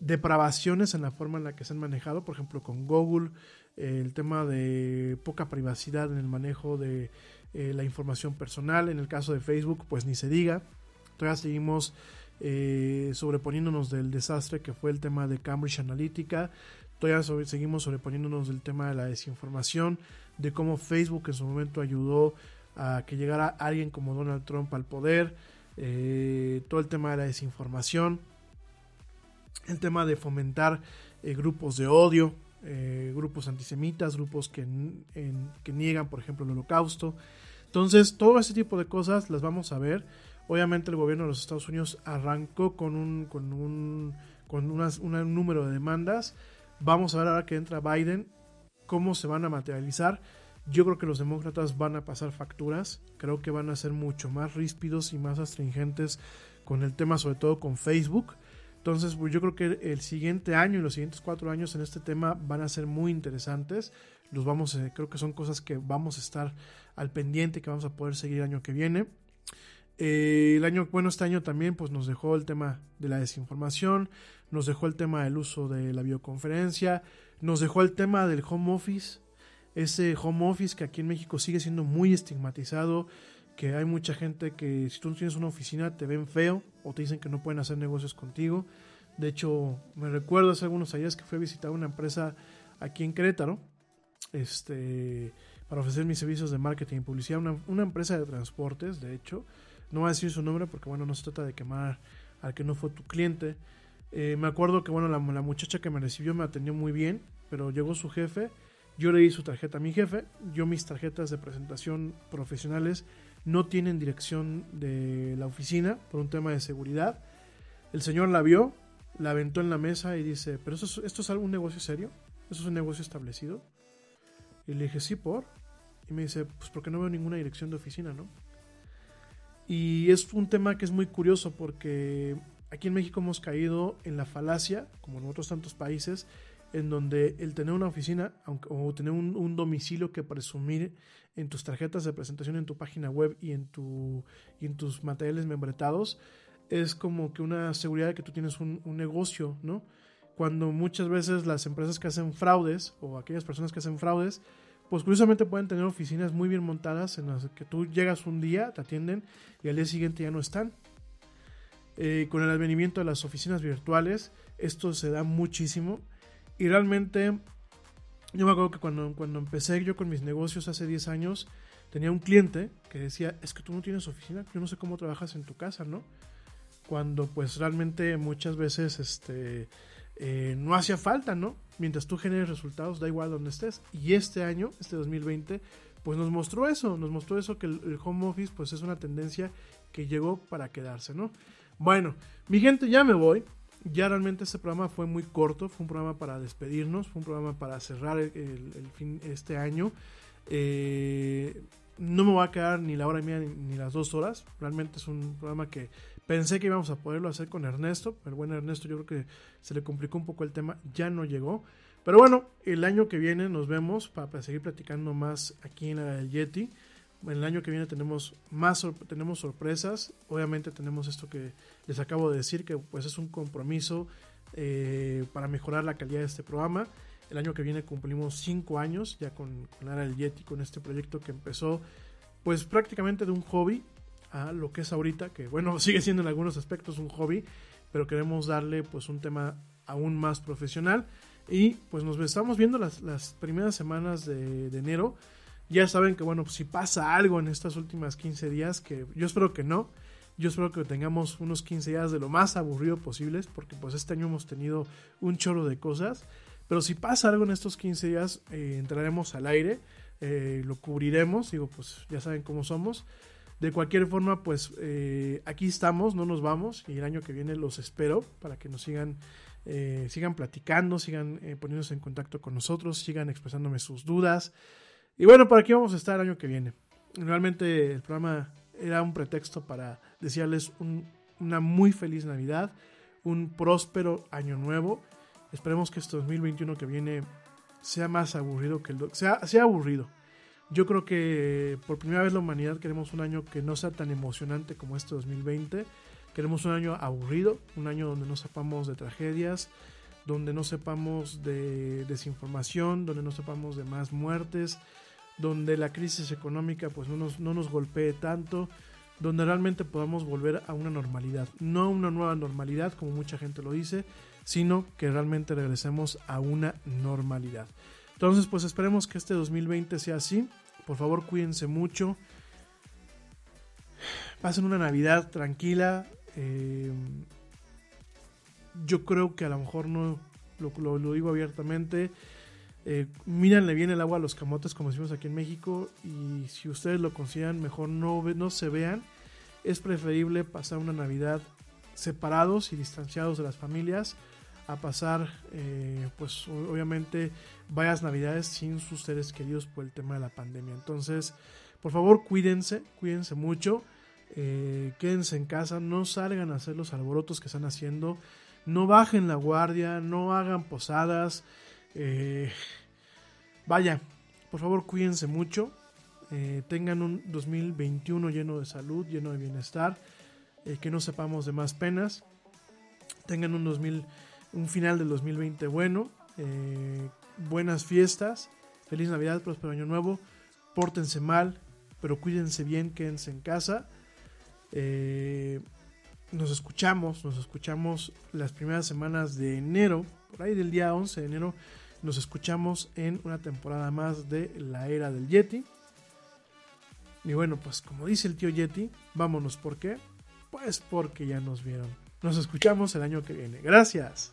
depravaciones en la forma en la que se han manejado, por ejemplo con Google, eh, el tema de poca privacidad en el manejo de eh, la información personal, en el caso de Facebook, pues ni se diga, todavía seguimos sobreponiéndonos del desastre que fue el tema de Cambridge Analytica, todavía seguimos sobreponiéndonos del tema de la desinformación, de cómo Facebook en su momento ayudó a que llegara alguien como Donald Trump al poder, eh, todo el tema de la desinformación, el tema de fomentar eh, grupos de odio, eh, grupos antisemitas, grupos que, que niegan, por ejemplo, el holocausto. Entonces, todo ese tipo de cosas las vamos a ver. Obviamente el gobierno de los Estados Unidos arrancó con un, con un, con un número de demandas. Vamos a ver ahora que entra Biden cómo se van a materializar. Yo creo que los demócratas van a pasar facturas, creo que van a ser mucho más ríspidos y más astringentes con el tema, sobre todo con Facebook. Entonces, pues yo creo que el siguiente año y los siguientes cuatro años en este tema van a ser muy interesantes. Los vamos, eh, creo que son cosas que vamos a estar al pendiente, que vamos a poder seguir el año que viene. Eh, el año, bueno, este año también pues nos dejó el tema de la desinformación, nos dejó el tema del uso de la videoconferencia, nos dejó el tema del home office, ese home office que aquí en México sigue siendo muy estigmatizado, que hay mucha gente que si tú tienes una oficina te ven feo o te dicen que no pueden hacer negocios contigo. De hecho, me recuerdo hace algunos años que fui a visitar una empresa aquí en Querétaro, este, para ofrecer mis servicios de marketing y publicidad, una, empresa de transportes, de hecho. No voy a decir su nombre porque, bueno, no se trata de quemar al que no fue tu cliente. Eh, me acuerdo que, bueno, la, muchacha que me recibió me atendió muy bien pero llegó su jefe, yo le di su tarjeta a mi jefe, yo mis tarjetas de presentación profesionales no tienen dirección de la oficina por un tema de seguridad. El señor la vio, la aventó en la mesa y dice, pero esto es, esto es algún negocio serio, esto es un negocio establecido. Y le dije, sí, por. Y me dice, pues porque no veo ninguna dirección de oficina, ¿no? Y es un tema que es muy curioso porque aquí en México hemos caído en la falacia, como en otros tantos países, en donde el tener una oficina o tener un, domicilio que presumir en tus tarjetas de presentación en tu página web y en, tu, y en tus materiales membretados es como que una seguridad de que tú tienes un, negocio, ¿no? Cuando muchas veces las empresas que hacen fraudes o aquellas personas que hacen fraudes, pues curiosamente pueden tener oficinas muy bien montadas en las que tú llegas un día, te atienden y al día siguiente ya no están. Eh, con el advenimiento de las oficinas virtuales, esto se da muchísimo y realmente, yo me acuerdo que cuando, cuando empecé yo con mis negocios hace 10 años, tenía un cliente que decía, es que tú no tienes oficina, yo no sé cómo trabajas en tu casa, ¿no? Cuando pues realmente muchas veces este, eh, no hacía falta, ¿no? Mientras tú generes resultados, da igual donde estés. Y este año, este 2020, pues nos mostró eso, nos mostró eso que el, home office pues es una tendencia que llegó para quedarse, ¿no? Bueno, mi gente, ya me voy ya realmente este programa fue muy corto, fue un programa para despedirnos, fue un programa para cerrar el, fin este año. Eh, no me va a quedar ni la hora media ni, las dos horas. Realmente es un programa que pensé que íbamos a poderlo hacer con Ernesto. El buen Ernesto yo creo que se le complicó un poco el tema, ya no llegó. Pero bueno, el año que viene nos vemos para, seguir platicando más aquí en la del Yeti. El año que viene tenemos más tenemos sorpresas. Obviamente tenemos esto que les acabo de decir, que pues es un compromiso eh, para mejorar la calidad de este programa. El año que viene cumplimos 5 años ya con, con Ara el Yeti, con este proyecto que empezó pues prácticamente de un hobby a lo que es ahorita, que bueno, sigue siendo en algunos aspectos un hobby, pero queremos darle pues un tema aún más profesional. Y pues nos estamos viendo las, las primeras semanas de, de enero ya saben que, bueno, pues, si pasa algo en estas últimas 15 días, que yo espero que no, yo espero que tengamos unos 15 días de lo más aburrido posibles, porque pues este año hemos tenido un chorro de cosas. Pero si pasa algo en estos 15 días, eh, entraremos al aire, eh, lo cubriremos, digo, pues ya saben cómo somos. De cualquier forma, pues eh, aquí estamos, no nos vamos, y el año que viene los espero para que nos sigan, sigan platicando, sigan poniéndose en contacto con nosotros, sigan expresándome sus dudas. Y bueno, por aquí vamos a estar el año que viene. Realmente el programa era un pretexto para desearles una muy feliz Navidad, un próspero año nuevo. Esperemos que este 2021 que viene sea más aburrido que el... Sea, sea aburrido. Yo creo que por primera vez la humanidad queremos un año que no sea tan emocionante como este 2020. Queremos un año aburrido, un año donde no sepamos de tragedias, donde no sepamos de desinformación, donde no sepamos de más muertes, donde la crisis económica pues no nos, no nos golpee tanto, donde realmente podamos volver a una normalidad, no una nueva normalidad como mucha gente lo dice, sino que realmente regresemos a una normalidad. Entonces pues esperemos que este 2020 sea así, por favor cuídense mucho, pasen una Navidad tranquila, eh, yo creo que a lo mejor no, lo, digo abiertamente, eh, bien el agua a los camotes como decimos aquí en México y si ustedes lo consideran mejor no, no se vean, es preferible pasar una Navidad separados y distanciados de las familias a pasar eh, pues obviamente varias navidades sin sus seres queridos por el tema de la pandemia. Entonces por favor cuídense cuídense mucho eh, quédense en casa no salgan a hacer los alborotos que están haciendo no bajen la guardia no hagan posadas eh, vaya por favor cuídense mucho eh, tengan un 2021 lleno de salud lleno de bienestar que no sepamos de más penas tengan un 2000 un final del 2020 bueno eh, buenas fiestas feliz navidad próspero año nuevo pórtense mal pero cuídense bien quédense en casa. Eh, nos escuchamos nos escuchamos las primeras semanas de enero por ahí del día 11 de enero nos escuchamos en una temporada más de la era del Yeti. Y bueno pues como dice el tío Yeti vámonos ¿por qué? pues porque ya nos vieron. Nos escuchamos el año que viene. Gracias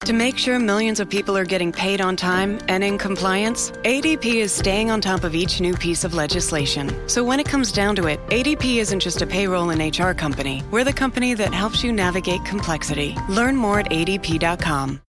To make sure millions of people are getting paid on time and in compliance, ADP is staying on top of each new piece of legislation. So when it comes down to it, ADP isn't just a payroll and HR company. We're the company that helps you navigate complexity. Learn more at adp.com.